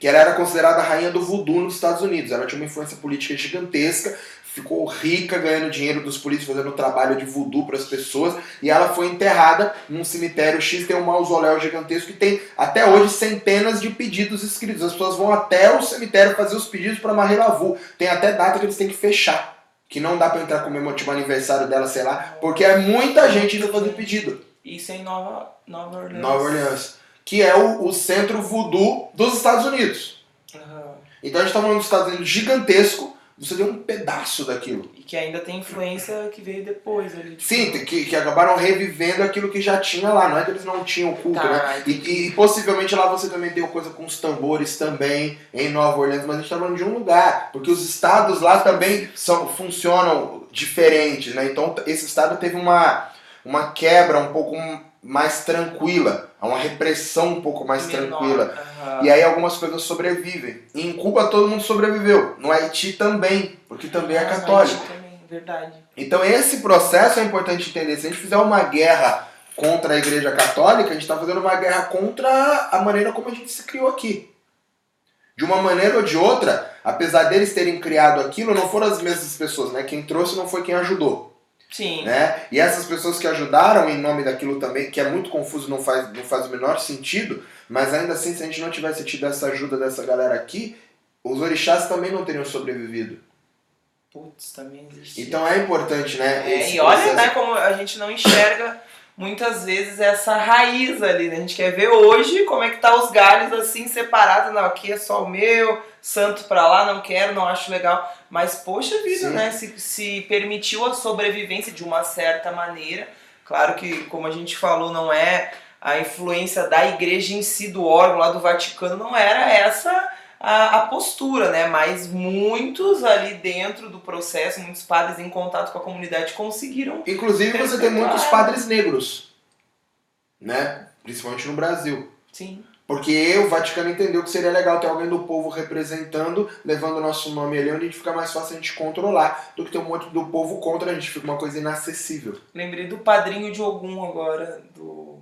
Speaker 1: que ela era considerada a rainha do voodoo nos Estados Unidos. Ela tinha uma influência política gigantesca, ficou rica ganhando dinheiro dos polícias, fazendo trabalho de voodoo para as pessoas, e ela foi enterrada num cemitério X, tem um mausoléu gigantesco que tem até hoje centenas de pedidos escritos. As pessoas vão até o cemitério fazer os pedidos para Marie Lavu. Tem até data que eles têm que fechar. Que não dá para entrar comemorar o aniversário dela, sei lá, porque é muita gente indo fazer pedido.
Speaker 2: Isso em Nova, Nova Orleans.
Speaker 1: Nova Orleans. Que é o, o centro voodoo dos Estados Unidos.
Speaker 2: Aham.
Speaker 1: Então a gente tá falando dos Estados Unidos gigantesco, você tem um pedaço daquilo.
Speaker 2: E que ainda tem influência que veio depois ali. tipo,
Speaker 1: Sim, que, que acabaram revivendo aquilo que já tinha lá, não é que eles não tinham culto,
Speaker 2: Tá,
Speaker 1: né? E, e possivelmente lá você também tem coisa com os tambores também em Nova Orleans, mas a gente tá falando de um lugar, porque os estados lá também são, funcionam diferentes, né? Então esse estado teve uma, uma quebra um pouco mais tranquila, uma repressão um pouco mais
Speaker 2: menor.
Speaker 1: tranquila.
Speaker 2: Aham.
Speaker 1: E aí algumas coisas sobrevivem. E em Cuba todo mundo sobreviveu. No Haiti também, porque também é
Speaker 2: Ah,
Speaker 1: católico.
Speaker 2: Também, verdade.
Speaker 1: Então esse processo é importante entender. Se a gente fizer uma guerra contra a Igreja Católica, a gente está fazendo uma guerra contra a maneira como a gente se criou aqui. De uma maneira ou de outra, apesar deles terem criado aquilo, não foram as mesmas pessoas, né? Quem trouxe não foi quem ajudou,
Speaker 2: Sim.
Speaker 1: né? E essas pessoas que ajudaram em nome daquilo também, que é muito confuso, não faz, não faz o menor sentido, mas ainda assim, se a gente não tivesse tido essa ajuda dessa galera aqui, os orixás também não teriam sobrevivido.
Speaker 2: Putz, também existe.
Speaker 1: Então é importante, né?
Speaker 2: É, e olha,
Speaker 1: processo.
Speaker 2: né, como a gente não enxerga muitas vezes essa raiz ali, né? A gente quer ver hoje como é que tá os galhos assim separados, não, aqui é só o meu, santo pra lá, não quero, não acho legal. Mas poxa vida,
Speaker 1: Sim.
Speaker 2: né? Se, se permitiu a sobrevivência de uma certa maneira. Claro que, como a gente falou, não é a influência da igreja em si, do órgão lá do Vaticano, não era essa a, a postura, né? Mas muitos ali dentro do processo, muitos padres em contato com a comunidade conseguiram.
Speaker 1: Inclusive você tem muitos padres negros, né? Principalmente no Brasil.
Speaker 2: Sim.
Speaker 1: Porque o Vaticano entendeu que seria legal ter alguém do povo representando, levando o nosso nome ali, onde a gente fica mais fácil a gente controlar, do que ter um monte do povo contra a gente, fica uma coisa inacessível.
Speaker 2: Lembrei do padrinho de Ogum agora, do.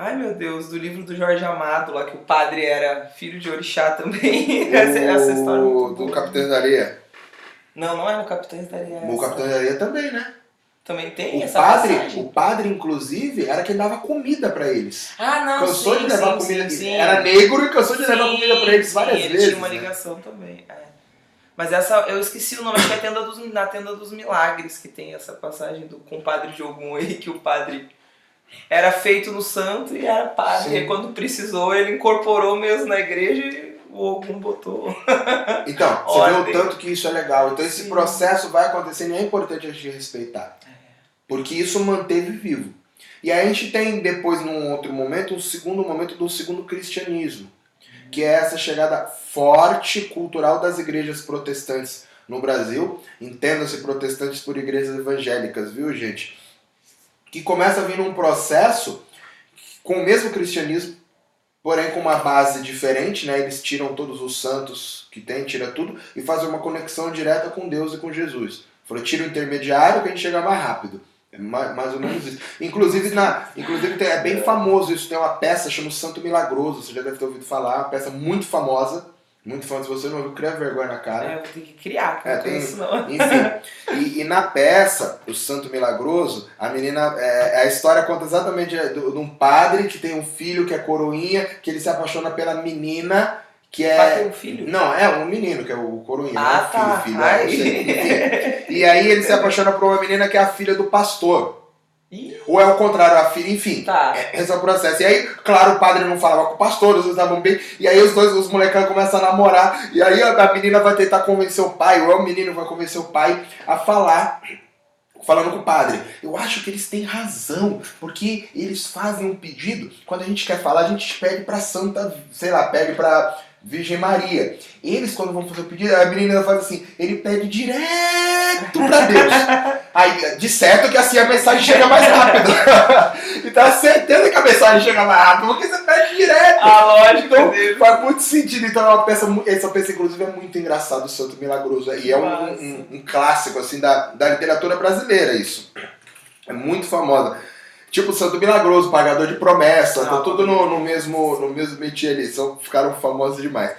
Speaker 2: Ai meu Deus, do livro do Jorge Amado, lá que o padre era filho de orixá também. essa, essa história é
Speaker 1: O-
Speaker 2: muito
Speaker 1: do. Capitão da Areia.
Speaker 2: Não, não é no Capitães da Areia.
Speaker 1: O Capitão da Areia também, né?
Speaker 2: Também tem
Speaker 1: O
Speaker 2: essa
Speaker 1: padre,
Speaker 2: passagem.
Speaker 1: o padre, inclusive, era quem dava comida pra eles.
Speaker 2: Ah, não,
Speaker 1: cansou
Speaker 2: sim,
Speaker 1: de levar
Speaker 2: sim,
Speaker 1: comida.
Speaker 2: sim.
Speaker 1: Era negro e cansou de levar comida pra eles várias
Speaker 2: ele
Speaker 1: vezes.
Speaker 2: tinha uma
Speaker 1: né?
Speaker 2: ligação também. é. Mas essa, eu esqueci o nome, acho que é a tenda dos, na Tenda dos Milagres, que tem essa passagem do compadre de Ogum aí, que o padre era feito no santo e era padre.
Speaker 1: Sim.
Speaker 2: E quando precisou, ele incorporou mesmo na igreja e o Ogum botou.
Speaker 1: Então, você vê o tanto que isso é legal. Então esse
Speaker 2: Sim.
Speaker 1: processo vai acontecendo e é importante a gente respeitar. Porque isso manteve vivo. E aí a gente tem depois, num outro momento, um segundo momento do segundo cristianismo. Que é essa chegada forte cultural das igrejas protestantes no Brasil. Entenda-se protestantes por igrejas evangélicas, viu, gente? Que começa a vir num processo com o mesmo cristianismo, porém com uma base diferente, né? Eles tiram todos os santos que tem, tira tudo e fazem uma conexão direta com Deus e com Jesus. Falou, tira o intermediário que a gente chega mais rápido. É mais, mais ou menos isso. Inclusive, na, inclusive é bem famoso isso. Tem uma peça chamada Santo Milagroso, você já deve ter ouvido falar, uma peça muito famosa. Muito famosa, se você não ouviu, cria vergonha na cara.
Speaker 2: É, eu vou ter que criar, cara.
Speaker 1: É, tem-
Speaker 2: isso não.
Speaker 1: Enfim, e, e na peça, o Santo Milagroso, a menina. É, a história conta exatamente do- de um padre que tem um filho que é coroinha, que ele se apaixona pela menina que
Speaker 2: Bateu
Speaker 1: é.
Speaker 2: um filho?
Speaker 1: Não, é um menino que é o coroinha,
Speaker 2: Ah,
Speaker 1: não é o
Speaker 2: tá.
Speaker 1: filho, filho. é. E aí ele se apaixona por uma menina que é a filha do pastor.
Speaker 2: Ih,
Speaker 1: Ou é o contrário, a filha, enfim.
Speaker 2: tá.
Speaker 1: Esse é o processo. E aí, claro, o padre não falava com o pastor, os dois estavam bem. E aí os dois, os molecados começam a namorar. E aí a menina vai tentar convencer o pai, ou é o menino vai convencer o pai a falar. Falando com o padre, eu acho que eles têm razão, porque eles fazem um pedido, quando a gente quer falar, a gente pede pra Santa, sei lá, pede pra Virgem Maria. Eles, quando vão fazer o pedido, a menina faz assim, ele pede direto pra Deus. Aí, de certo que assim a mensagem chega mais rápido. então a certeza que a mensagem chega mais rápido, porque você pede direto.
Speaker 2: A lógica
Speaker 1: Então
Speaker 2: dele.
Speaker 1: faz muito sentido. Então é uma peça, essa peça inclusive é muito engraçada, o Santo Milagroso. E é um, um- um clássico assim da, da literatura brasileira isso. É muito famosa. Tipo o Santo Milagroso, Pagador de Promessa, tá tudo no, no mesmo no mesmo métier ali, são, ficaram famosos demais.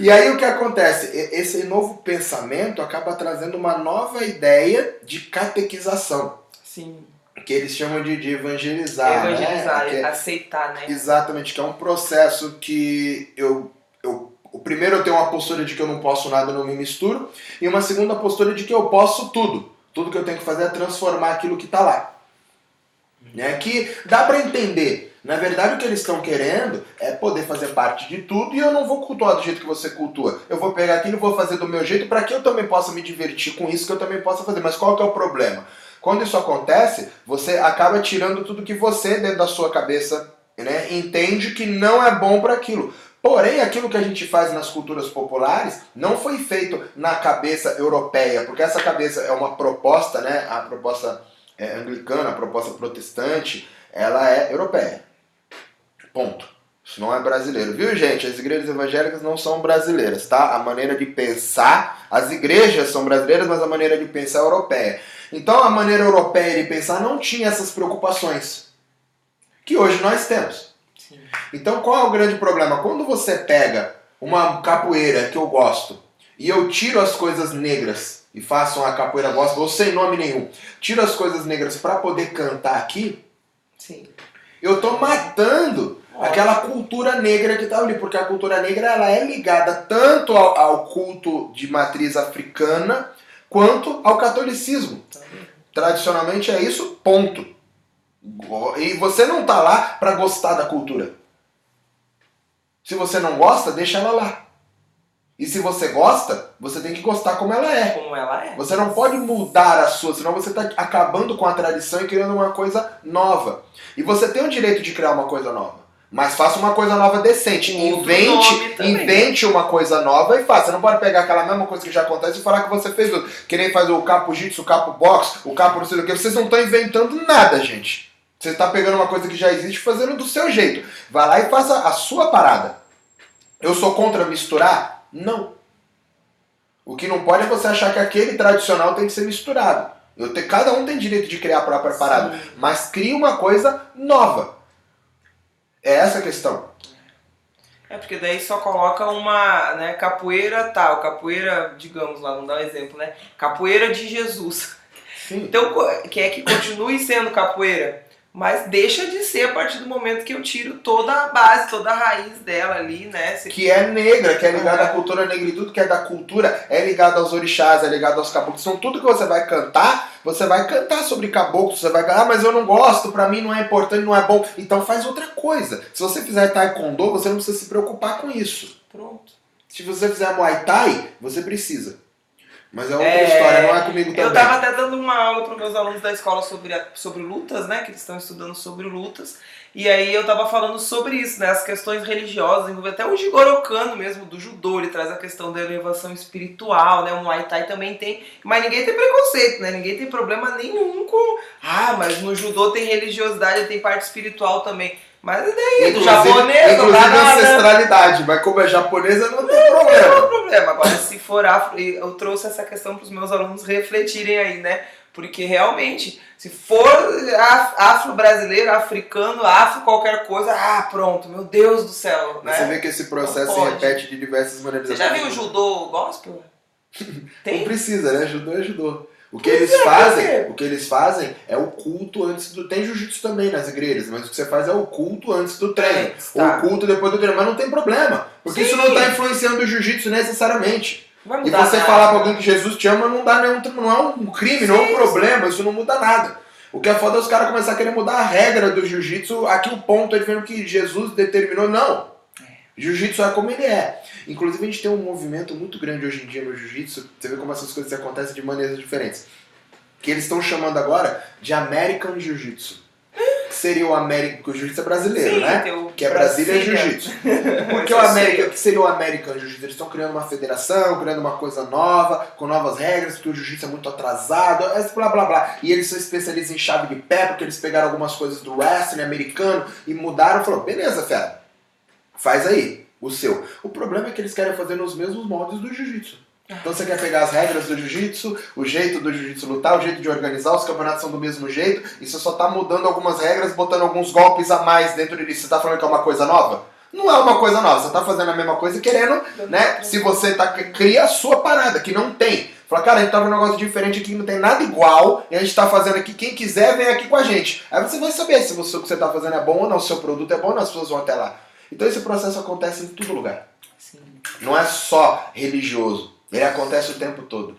Speaker 1: E aí o que acontece? Esse novo pensamento acaba trazendo uma nova ideia de catequização.
Speaker 2: Sim.
Speaker 1: Que eles chamam de, de evangelizar.
Speaker 2: Evangelizar,
Speaker 1: né? É-
Speaker 2: aceitar, né?
Speaker 1: Exatamente, que é um processo que eu, eu. O primeiro eu tenho uma postura de que eu não posso nada, eu não me misturo, e uma segunda postura de que eu posso tudo. Tudo que eu tenho que fazer é transformar aquilo que está lá. Né? Que dá para entender. Na verdade, o que eles estão querendo é poder fazer parte de tudo e eu não vou cultuar do jeito que você cultua. Eu vou pegar aquilo e vou fazer do meu jeito para que eu também possa me divertir com isso, que eu também possa fazer. Mas qual que é o problema? Quando isso acontece, você acaba tirando tudo que você, dentro da sua cabeça, né, entende que não é bom para aquilo. Porém, aquilo que a gente faz nas culturas populares não foi feito na cabeça europeia, porque essa cabeça é uma proposta, né, a proposta é, anglicana, a proposta protestante, ela é europeia. Ponto. Isso não é brasileiro, viu, gente? As igrejas evangélicas não são brasileiras, tá? A maneira de pensar, as igrejas são brasileiras, mas a maneira de pensar é europeia. Então, a maneira europeia de pensar não tinha essas preocupações que hoje nós temos.
Speaker 2: Sim.
Speaker 1: Então, qual é o grande problema? Quando você pega uma capoeira que eu gosto e eu tiro as coisas negras e faço uma capoeira gospel, ou sem nome nenhum, tiro as coisas negras para poder cantar aqui,
Speaker 2: Sim.
Speaker 1: eu tô matando aquela cultura negra que tá ali, porque a cultura negra ela é ligada tanto ao, ao culto de matriz africana quanto ao catolicismo. Tradicionalmente é isso, ponto. E você não tá lá para gostar da cultura. Se você não gosta, deixa ela lá. E se você gosta, você tem que gostar como ela é.
Speaker 2: Como ela é.
Speaker 1: Você não pode mudar a sua, senão você está acabando com a tradição e criando uma coisa nova. E você tem o direito de criar uma coisa nova. Mas faça uma coisa nova decente.
Speaker 2: Outro
Speaker 1: invente, invente uma coisa nova e faça. Você não pode pegar aquela mesma coisa que já acontece e falar que você fez tudo. Que nem faz o capo jitsu, o capo box, o capo não sei o que. Vocês não estão inventando nada, gente. Você está pegando uma coisa que já existe e fazendo do seu jeito. Vai lá e faça a sua parada. Eu sou contra misturar? Não. O que não pode é você achar que aquele tradicional tem que ser misturado. Eu te- cada um tem direito de criar a própria parada.
Speaker 2: Sim.
Speaker 1: Mas cria uma coisa nova. É essa a questão.
Speaker 2: É porque daí só coloca uma, né, capoeira tal, capoeira, digamos lá, vamos dar um exemplo, né? Capoeira de Jesus.
Speaker 1: Sim.
Speaker 2: Então, quer que continue sendo capoeira, mas deixa de ser a partir do momento que eu tiro toda a base, toda a raiz dela ali, né? Se-
Speaker 1: Que é negra, que é ligada à cultura negra e tudo que é da cultura é ligado aos orixás, é ligado aos caboclos. Então tudo que você vai cantar, você vai cantar sobre caboclos, você vai ah, mas eu não gosto, pra mim não é importante, não é bom. Então faz outra coisa. Se você fizer taekwondo, você não precisa se preocupar com isso.
Speaker 2: Pronto.
Speaker 1: Se você fizer muay thai, você precisa. Mas é outra
Speaker 2: É,
Speaker 1: história, não é comigo também.
Speaker 2: Eu tava até dando uma aula para meus alunos da escola sobre, a- sobre lutas, né? Que eles estão estudando sobre lutas. E aí eu tava falando sobre isso, né? As questões religiosas, até o Jigoro Kano mesmo, do judô, ele traz a questão da elevação espiritual, né? O Muay Thai também tem. Mas ninguém tem preconceito, né? Ninguém tem problema nenhum com. Ah, mas no judô tem religiosidade, tem parte espiritual também. Mas e daí? Do
Speaker 1: Inclusive-
Speaker 2: japonês, não dá
Speaker 1: Inclusive ancestralidade, mas como é japonesa não tem
Speaker 2: Não
Speaker 1: problema.
Speaker 2: tem problema. Agora, se for afro, eu trouxe essa questão para os meus alunos refletirem aí, né? Porque realmente, se for af- afro-brasileiro, africano, afro, qualquer coisa, ah, pronto, meu Deus do céu,
Speaker 1: Mas Você
Speaker 2: né?
Speaker 1: vê que esse processo
Speaker 2: Não
Speaker 1: se repete de diversas maneiras.
Speaker 2: Você já viu o judô gospel?
Speaker 1: Não
Speaker 2: Tem?
Speaker 1: precisa, né? Judô é judô. O que eles
Speaker 2: é,
Speaker 1: fazem, o que eles fazem é o culto antes do. Tem jiu-jitsu também nas igrejas, mas o que você faz é o culto antes do treino.
Speaker 2: Tá.
Speaker 1: O culto depois do treino. Mas não tem problema. Porque
Speaker 2: Sim.
Speaker 1: isso não está influenciando o jiu-jitsu necessariamente. E você
Speaker 2: nada.
Speaker 1: falar pra alguém que Jesus te ama não dá nenhum. Não é um crime, não é um
Speaker 2: Sim,
Speaker 1: problema, isso não muda nada. O que é foda é os caras começar a querer mudar a regra do jiu-jitsu. Aqui o ponto é dizendo que Jesus determinou. Não. Jiu-jitsu é como ele é. Inclusive a gente tem um movimento muito grande hoje em dia no jiu-jitsu. Você vê como essas coisas acontecem de maneiras diferentes. Que eles estão chamando agora de American Jiu-Jitsu. Que seria o América. O jiu-jitsu é brasileiro,
Speaker 2: Sim,
Speaker 1: né? Que é Brasília. Jiu-Jitsu.
Speaker 2: Pois
Speaker 1: que,
Speaker 2: eu
Speaker 1: o América,
Speaker 2: sei.
Speaker 1: que seria o American Jiu-Jitsu? Eles estão criando uma federação, criando uma coisa nova, com novas regras, porque o Jiu-Jitsu é muito atrasado, é blá blá blá. E eles são especialistas em chave de pé, porque eles pegaram algumas coisas do wrestling americano e mudaram falou, beleza, fera, faz aí, o seu. O problema é que eles querem fazer nos mesmos moldes do Jiu-Jitsu. Então você quer pegar as regras do jiu-jitsu, o jeito do jiu-jitsu lutar, o jeito de organizar, os campeonatos são do mesmo jeito, e você só tá mudando algumas regras, botando alguns golpes a mais dentro disso. Você tá falando que é uma coisa nova? não é uma coisa nova. Você tá fazendo a mesma coisa querendo, né? Se você tá, cria a sua parada, que não tem. Fala, cara, a gente tá vendo um negócio diferente aqui, não tem nada igual, e a gente tá fazendo aqui, quem quiser vem aqui com a gente. Aí você vai saber se você, o que você tá fazendo é bom ou não, se o seu produto é bom ou não, as pessoas vão até lá. Então esse processo acontece em todo lugar. Sim. Não é só religioso, ele acontece o tempo todo.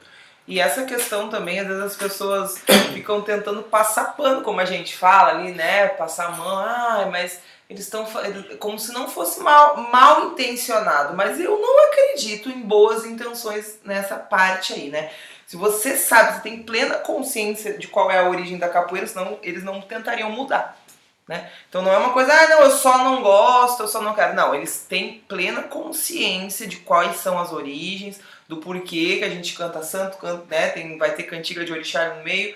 Speaker 2: E essa questão também, às vezes as pessoas ficam tentando passar pano, como a gente fala ali, né? Passar a mão, ah, mas eles estão como se não fosse mal, mal intencionado, mas eu não acredito em boas intenções nessa parte aí, né? Se você sabe, você tem plena consciência de qual é a origem da capoeira, senão eles não tentariam mudar. Né? Então não é uma coisa, ah, não, eu só não gosto, eu só não quero. Não, eles têm plena consciência de quais são as origens, do porquê que a gente canta santo, canta, né? Tem, vai ter cantiga de orixá no meio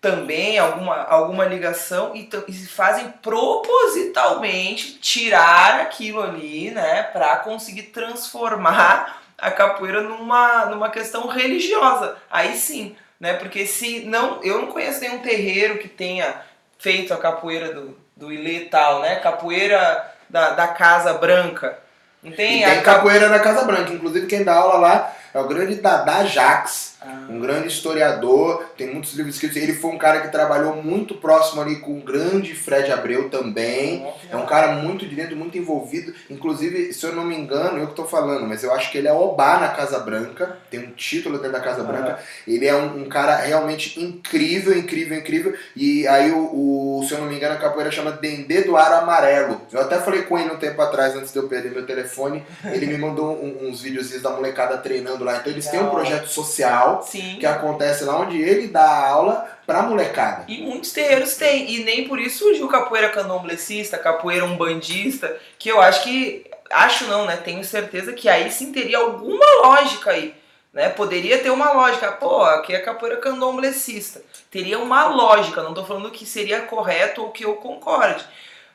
Speaker 2: também alguma, alguma ligação e, e fazem propositalmente tirar aquilo ali, né, para conseguir transformar a capoeira numa, numa questão religiosa. Aí sim, né, porque se não, eu não conheço nenhum terreiro que tenha feito a capoeira do, do Ilê e tal, né, capoeira da, da Casa Branca.
Speaker 1: Não tem, e tem a capoeira da Casa Branca, inclusive quem dá aula lá é o grande Dada Jax, ah. um grande historiador, tem muitos livros escritos. Ele foi um cara que trabalhou muito próximo ali com o grande Fred Abreu também. É um cara muito de dentro, muito envolvido. Inclusive, se eu não me engano, eu que estou falando, mas eu acho que ele é Obá na Casa Branca, tem um título dentro da Casa Branca. Ele é um, um, cara realmente incrível, incrível, incrível. E aí, o, o, se eu não me engano, a capoeira chama Dendê do Ar Amarelo. Eu até falei com ele um tempo atrás, antes de eu perder meu telefone. Ele me mandou um, uns videozinhos da molecada treinando lá. Então eles têm um projeto social Sim. que acontece lá onde ele dá aula pra molecada.
Speaker 2: E muitos terreiros têm. E nem por isso surgiu capoeira candomblessista, capoeira umbandista, que eu acho que. Acho não, né? Tenho certeza que aí sim teria alguma lógica aí. Né? Poderia ter uma lógica. Pô, aqui é capoeira candomblessista. Teria uma lógica. Não tô falando que seria correto ou que eu concorde.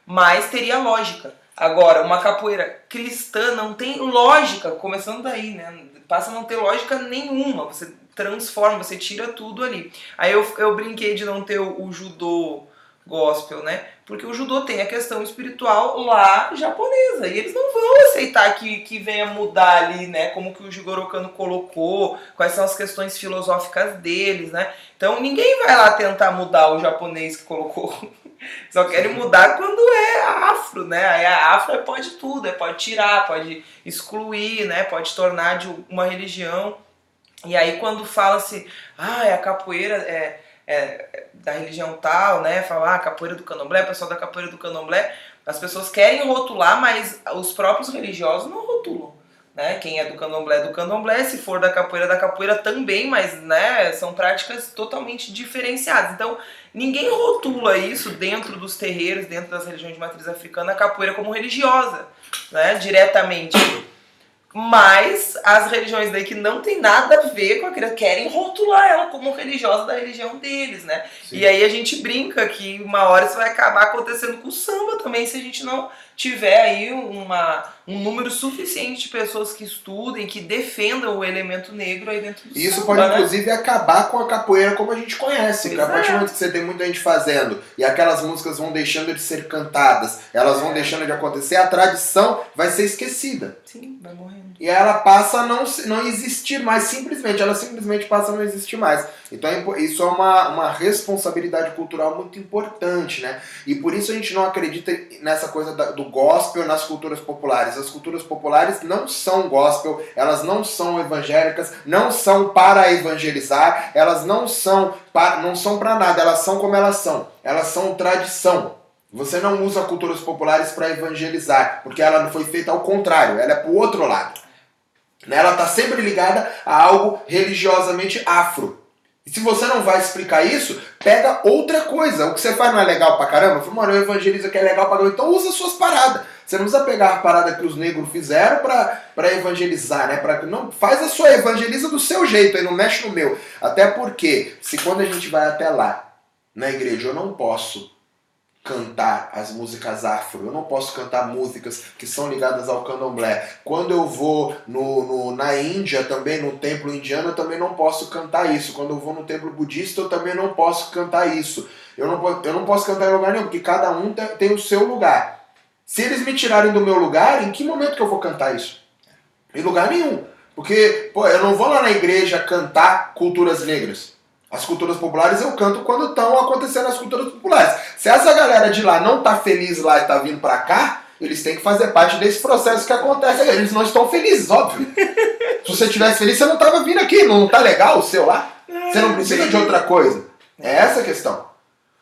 Speaker 2: Mas teria lógica. Agora, uma capoeira cristã não tem lógica, começando daí, né? Passa a não ter lógica nenhuma. Você transforma, você tira tudo ali. Aí eu, eu brinquei de não ter o, o judô gospel, né? Porque o judô tem a questão espiritual lá japonesa. E eles não vão aceitar que, que venha mudar ali, né? Como que o Jigoro Kano colocou, quais são as questões filosóficas deles, né? Então ninguém vai lá tentar mudar o japonês que colocou Só querem mudar quando é afro, né? Aí a afro é pode tudo, é pode tirar, pode excluir, né? Pode tornar de uma religião. E aí quando fala-se, ah, a capoeira é, é, da religião tal, né? Falar ah, capoeira do candomblé, o pessoal da capoeira do candomblé, as pessoas querem rotular, mas os próprios religiosos não rotulam. Né? Quem é do candomblé é do candomblé, se for da capoeira da capoeira também, mas né, são práticas totalmente diferenciadas. Então, ninguém rotula isso dentro dos terreiros, dentro das religiões de matriz africana, a capoeira como religiosa, né, diretamente. Mas as religiões daí que não tem nada a ver com aquilo, querem rotular ela como religiosa da religião deles, né? Sim. E aí a gente brinca que uma hora isso vai acabar acontecendo com o samba também, se a gente não tiver aí uma, um número suficiente de pessoas que estudem, que defendam o elemento negro aí dentro do
Speaker 1: Isso samba, pode, né? inclusive, acabar com a capoeira como a gente conhece. Pois a partir do momento que você tem muita gente fazendo e aquelas músicas vão deixando de ser cantadas, elas vão é. deixando de acontecer, a tradição vai ser esquecida.
Speaker 2: Sim, vai morrendo.
Speaker 1: E ela passa a não, não existir mais, simplesmente. Ela simplesmente passa a não existir mais. Então é isso é uma, uma responsabilidade cultural muito importante, né? E por isso a gente não acredita nessa coisa do gospel nas culturas populares. As culturas populares não são gospel, elas não são evangélicas, não são para evangelizar, elas não são para, não são para nada, elas são como elas são. Elas são tradição. Você não usa culturas populares para evangelizar, porque ela foi feita ao contrário, ela é para o outro lado. Ela está sempre ligada a algo religiosamente afro. E se você não vai explicar isso, pega outra coisa. O que você faz não é legal pra caramba? Falo, mano, eu evangelizo que é legal pra caramba. Então usa suas paradas. Você não precisa pegar a parada que os negros fizeram para evangelizar, né? Pra, não, faz a sua evangeliza do seu jeito, aí não mexe no meu. Até porque, se quando a gente vai até lá, na igreja, eu não posso cantar as músicas afro, eu não posso cantar músicas que são ligadas ao candomblé. Quando eu vou no, no, na Índia, também no templo indiano, eu também não posso cantar isso. Quando eu vou no templo budista, eu também não posso cantar isso. Eu não, eu não posso cantar em lugar nenhum, porque cada um tem, o seu lugar. Se eles me tirarem do meu lugar, em que momento que eu vou cantar isso? Em lugar nenhum. Porque, pô, eu não vou lá na igreja cantar culturas negras. As culturas populares eu canto quando estão acontecendo as culturas populares. Se essa galera de lá não tá feliz lá e tá vindo pra cá, eles têm que fazer parte desse processo que acontece. Eles não estão felizes, óbvio. Se você tivesse feliz, você não tava vindo aqui. Não tá legal o seu lá? Você não precisa de outra coisa. É essa a questão.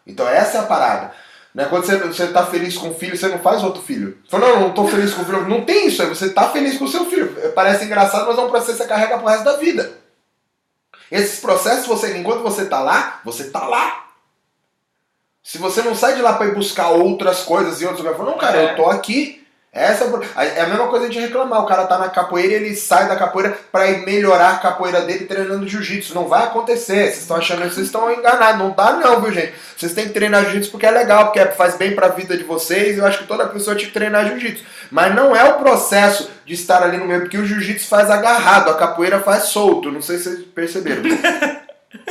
Speaker 1: Então essa é a parada. Né? Quando você, você tá feliz com o filho, você não faz outro filho. Fala, não, não tô feliz com o filho. Não tem isso, você tá feliz com o seu filho. Parece engraçado, mas é um processo que você carrega pro resto da vida. Esses processos, você, enquanto você tá lá, você tá lá. Se você não sai de lá para ir buscar outras coisas e outros lugares, não, cara, é. eu tô aqui, essa é a mesma coisa de reclamar. O cara tá na capoeira e ele sai da capoeira para ir melhorar a capoeira dele treinando jiu-jitsu. Não vai acontecer. Vocês estão achando que vocês estão enganados. Não dá não, viu, gente? Vocês têm que treinar jiu-jitsu porque é legal, porque faz bem para a vida de vocês. Eu acho que toda pessoa tinha que treinar jiu-jitsu. Mas não é o processo de estar ali no meio, porque o jiu-jitsu faz agarrado, a capoeira faz solto. Não sei se vocês perceberam.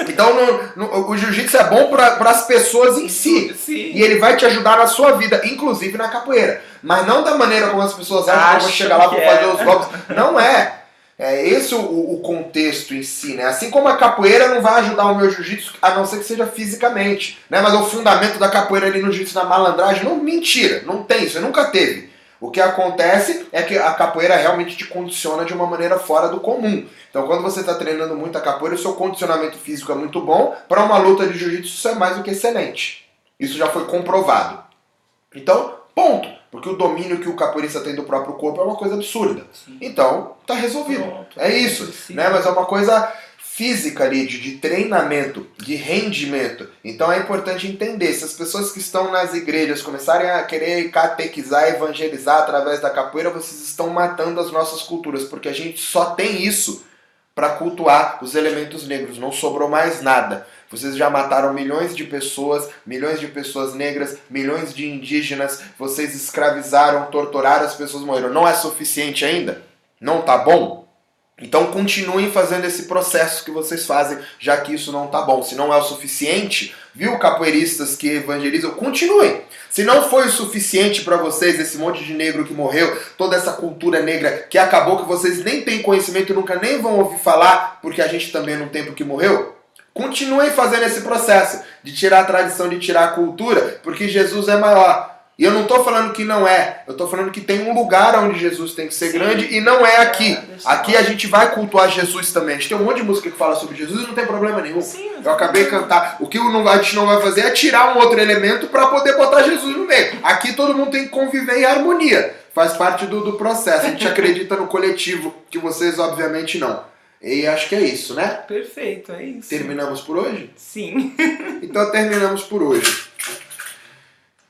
Speaker 1: Então, no, no, o jiu-jitsu é bom para as pessoas em si. Sim. E ele vai te ajudar na sua vida, inclusive na capoeira. Mas não da maneira como as pessoas acham que eu vou chegar lá para é. fazer os golpes. Não é. É esse o, o, contexto em si, né? Assim como a capoeira não vai ajudar o meu jiu-jitsu, a não ser que seja fisicamente, né? Mas o fundamento da capoeira ali no jiu-jitsu, na malandragem, não, mentira, não tem isso, nunca teve. O que acontece é que a capoeira realmente te condiciona de uma maneira fora do comum. Então, quando você está treinando muito a capoeira, o seu condicionamento físico é muito bom. Para uma luta de jiu-jitsu, isso é mais do que excelente. Isso já foi comprovado. Então, ponto. Porque o domínio que o capoeirista tem do próprio corpo é uma coisa absurda. Sim. Então, tá resolvido. Pronto. É isso. Né? Mas é uma coisa física ali, de, de, treinamento, de rendimento. Então é importante entender, se as pessoas que estão nas igrejas começarem a querer catequizar, evangelizar através da capoeira, vocês estão matando as nossas culturas, porque a gente só tem isso para cultuar os elementos negros, não sobrou mais nada. Vocês já mataram milhões de pessoas, milhões de pessoas negras, milhões de indígenas, vocês escravizaram, torturaram, as pessoas morreram. Não é suficiente ainda? Não tá bom? Então continuem fazendo esse processo que vocês fazem, já que isso não tá bom. Se não é o suficiente, viu, capoeiristas que evangelizam, continuem. Se não foi o suficiente para vocês, esse monte de negro que morreu, toda essa cultura negra que acabou, que vocês nem têm conhecimento e nunca nem vão ouvir falar, porque a gente também não tem porque morreu, continuem fazendo esse processo de tirar a tradição, de tirar a cultura, porque Jesus é maior. E eu não estou falando que não é, eu estou falando que tem um lugar onde Jesus tem que ser Sim. grande e não é aqui. É, aqui a gente vai cultuar Jesus também. A gente tem um monte de música que fala sobre Jesus e não tem problema nenhum. Sim, eu acabei de cantar. O que a gente não vai fazer é tirar um outro elemento para poder botar Jesus no meio. Aqui todo mundo tem que conviver em harmonia. Faz parte do, do processo. A gente acredita no coletivo, que vocês obviamente não. E acho que é isso, né?
Speaker 2: Perfeito, é isso.
Speaker 1: Terminamos por hoje?
Speaker 2: Sim.
Speaker 1: então terminamos por hoje.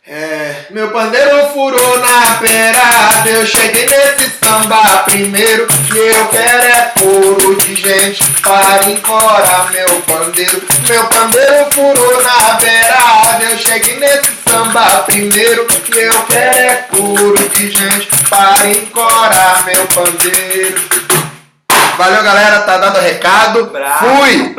Speaker 1: É, meu pandeiro furou na perada, eu cheguei nesse samba primeiro E eu quero é furo de gente para encorar meu pandeiro Meu pandeiro furou na beirada, eu cheguei nesse samba primeiro E eu quero é furo de gente para encorar meu pandeiro Valeu galera, tá dado o recado, Bravo. fui!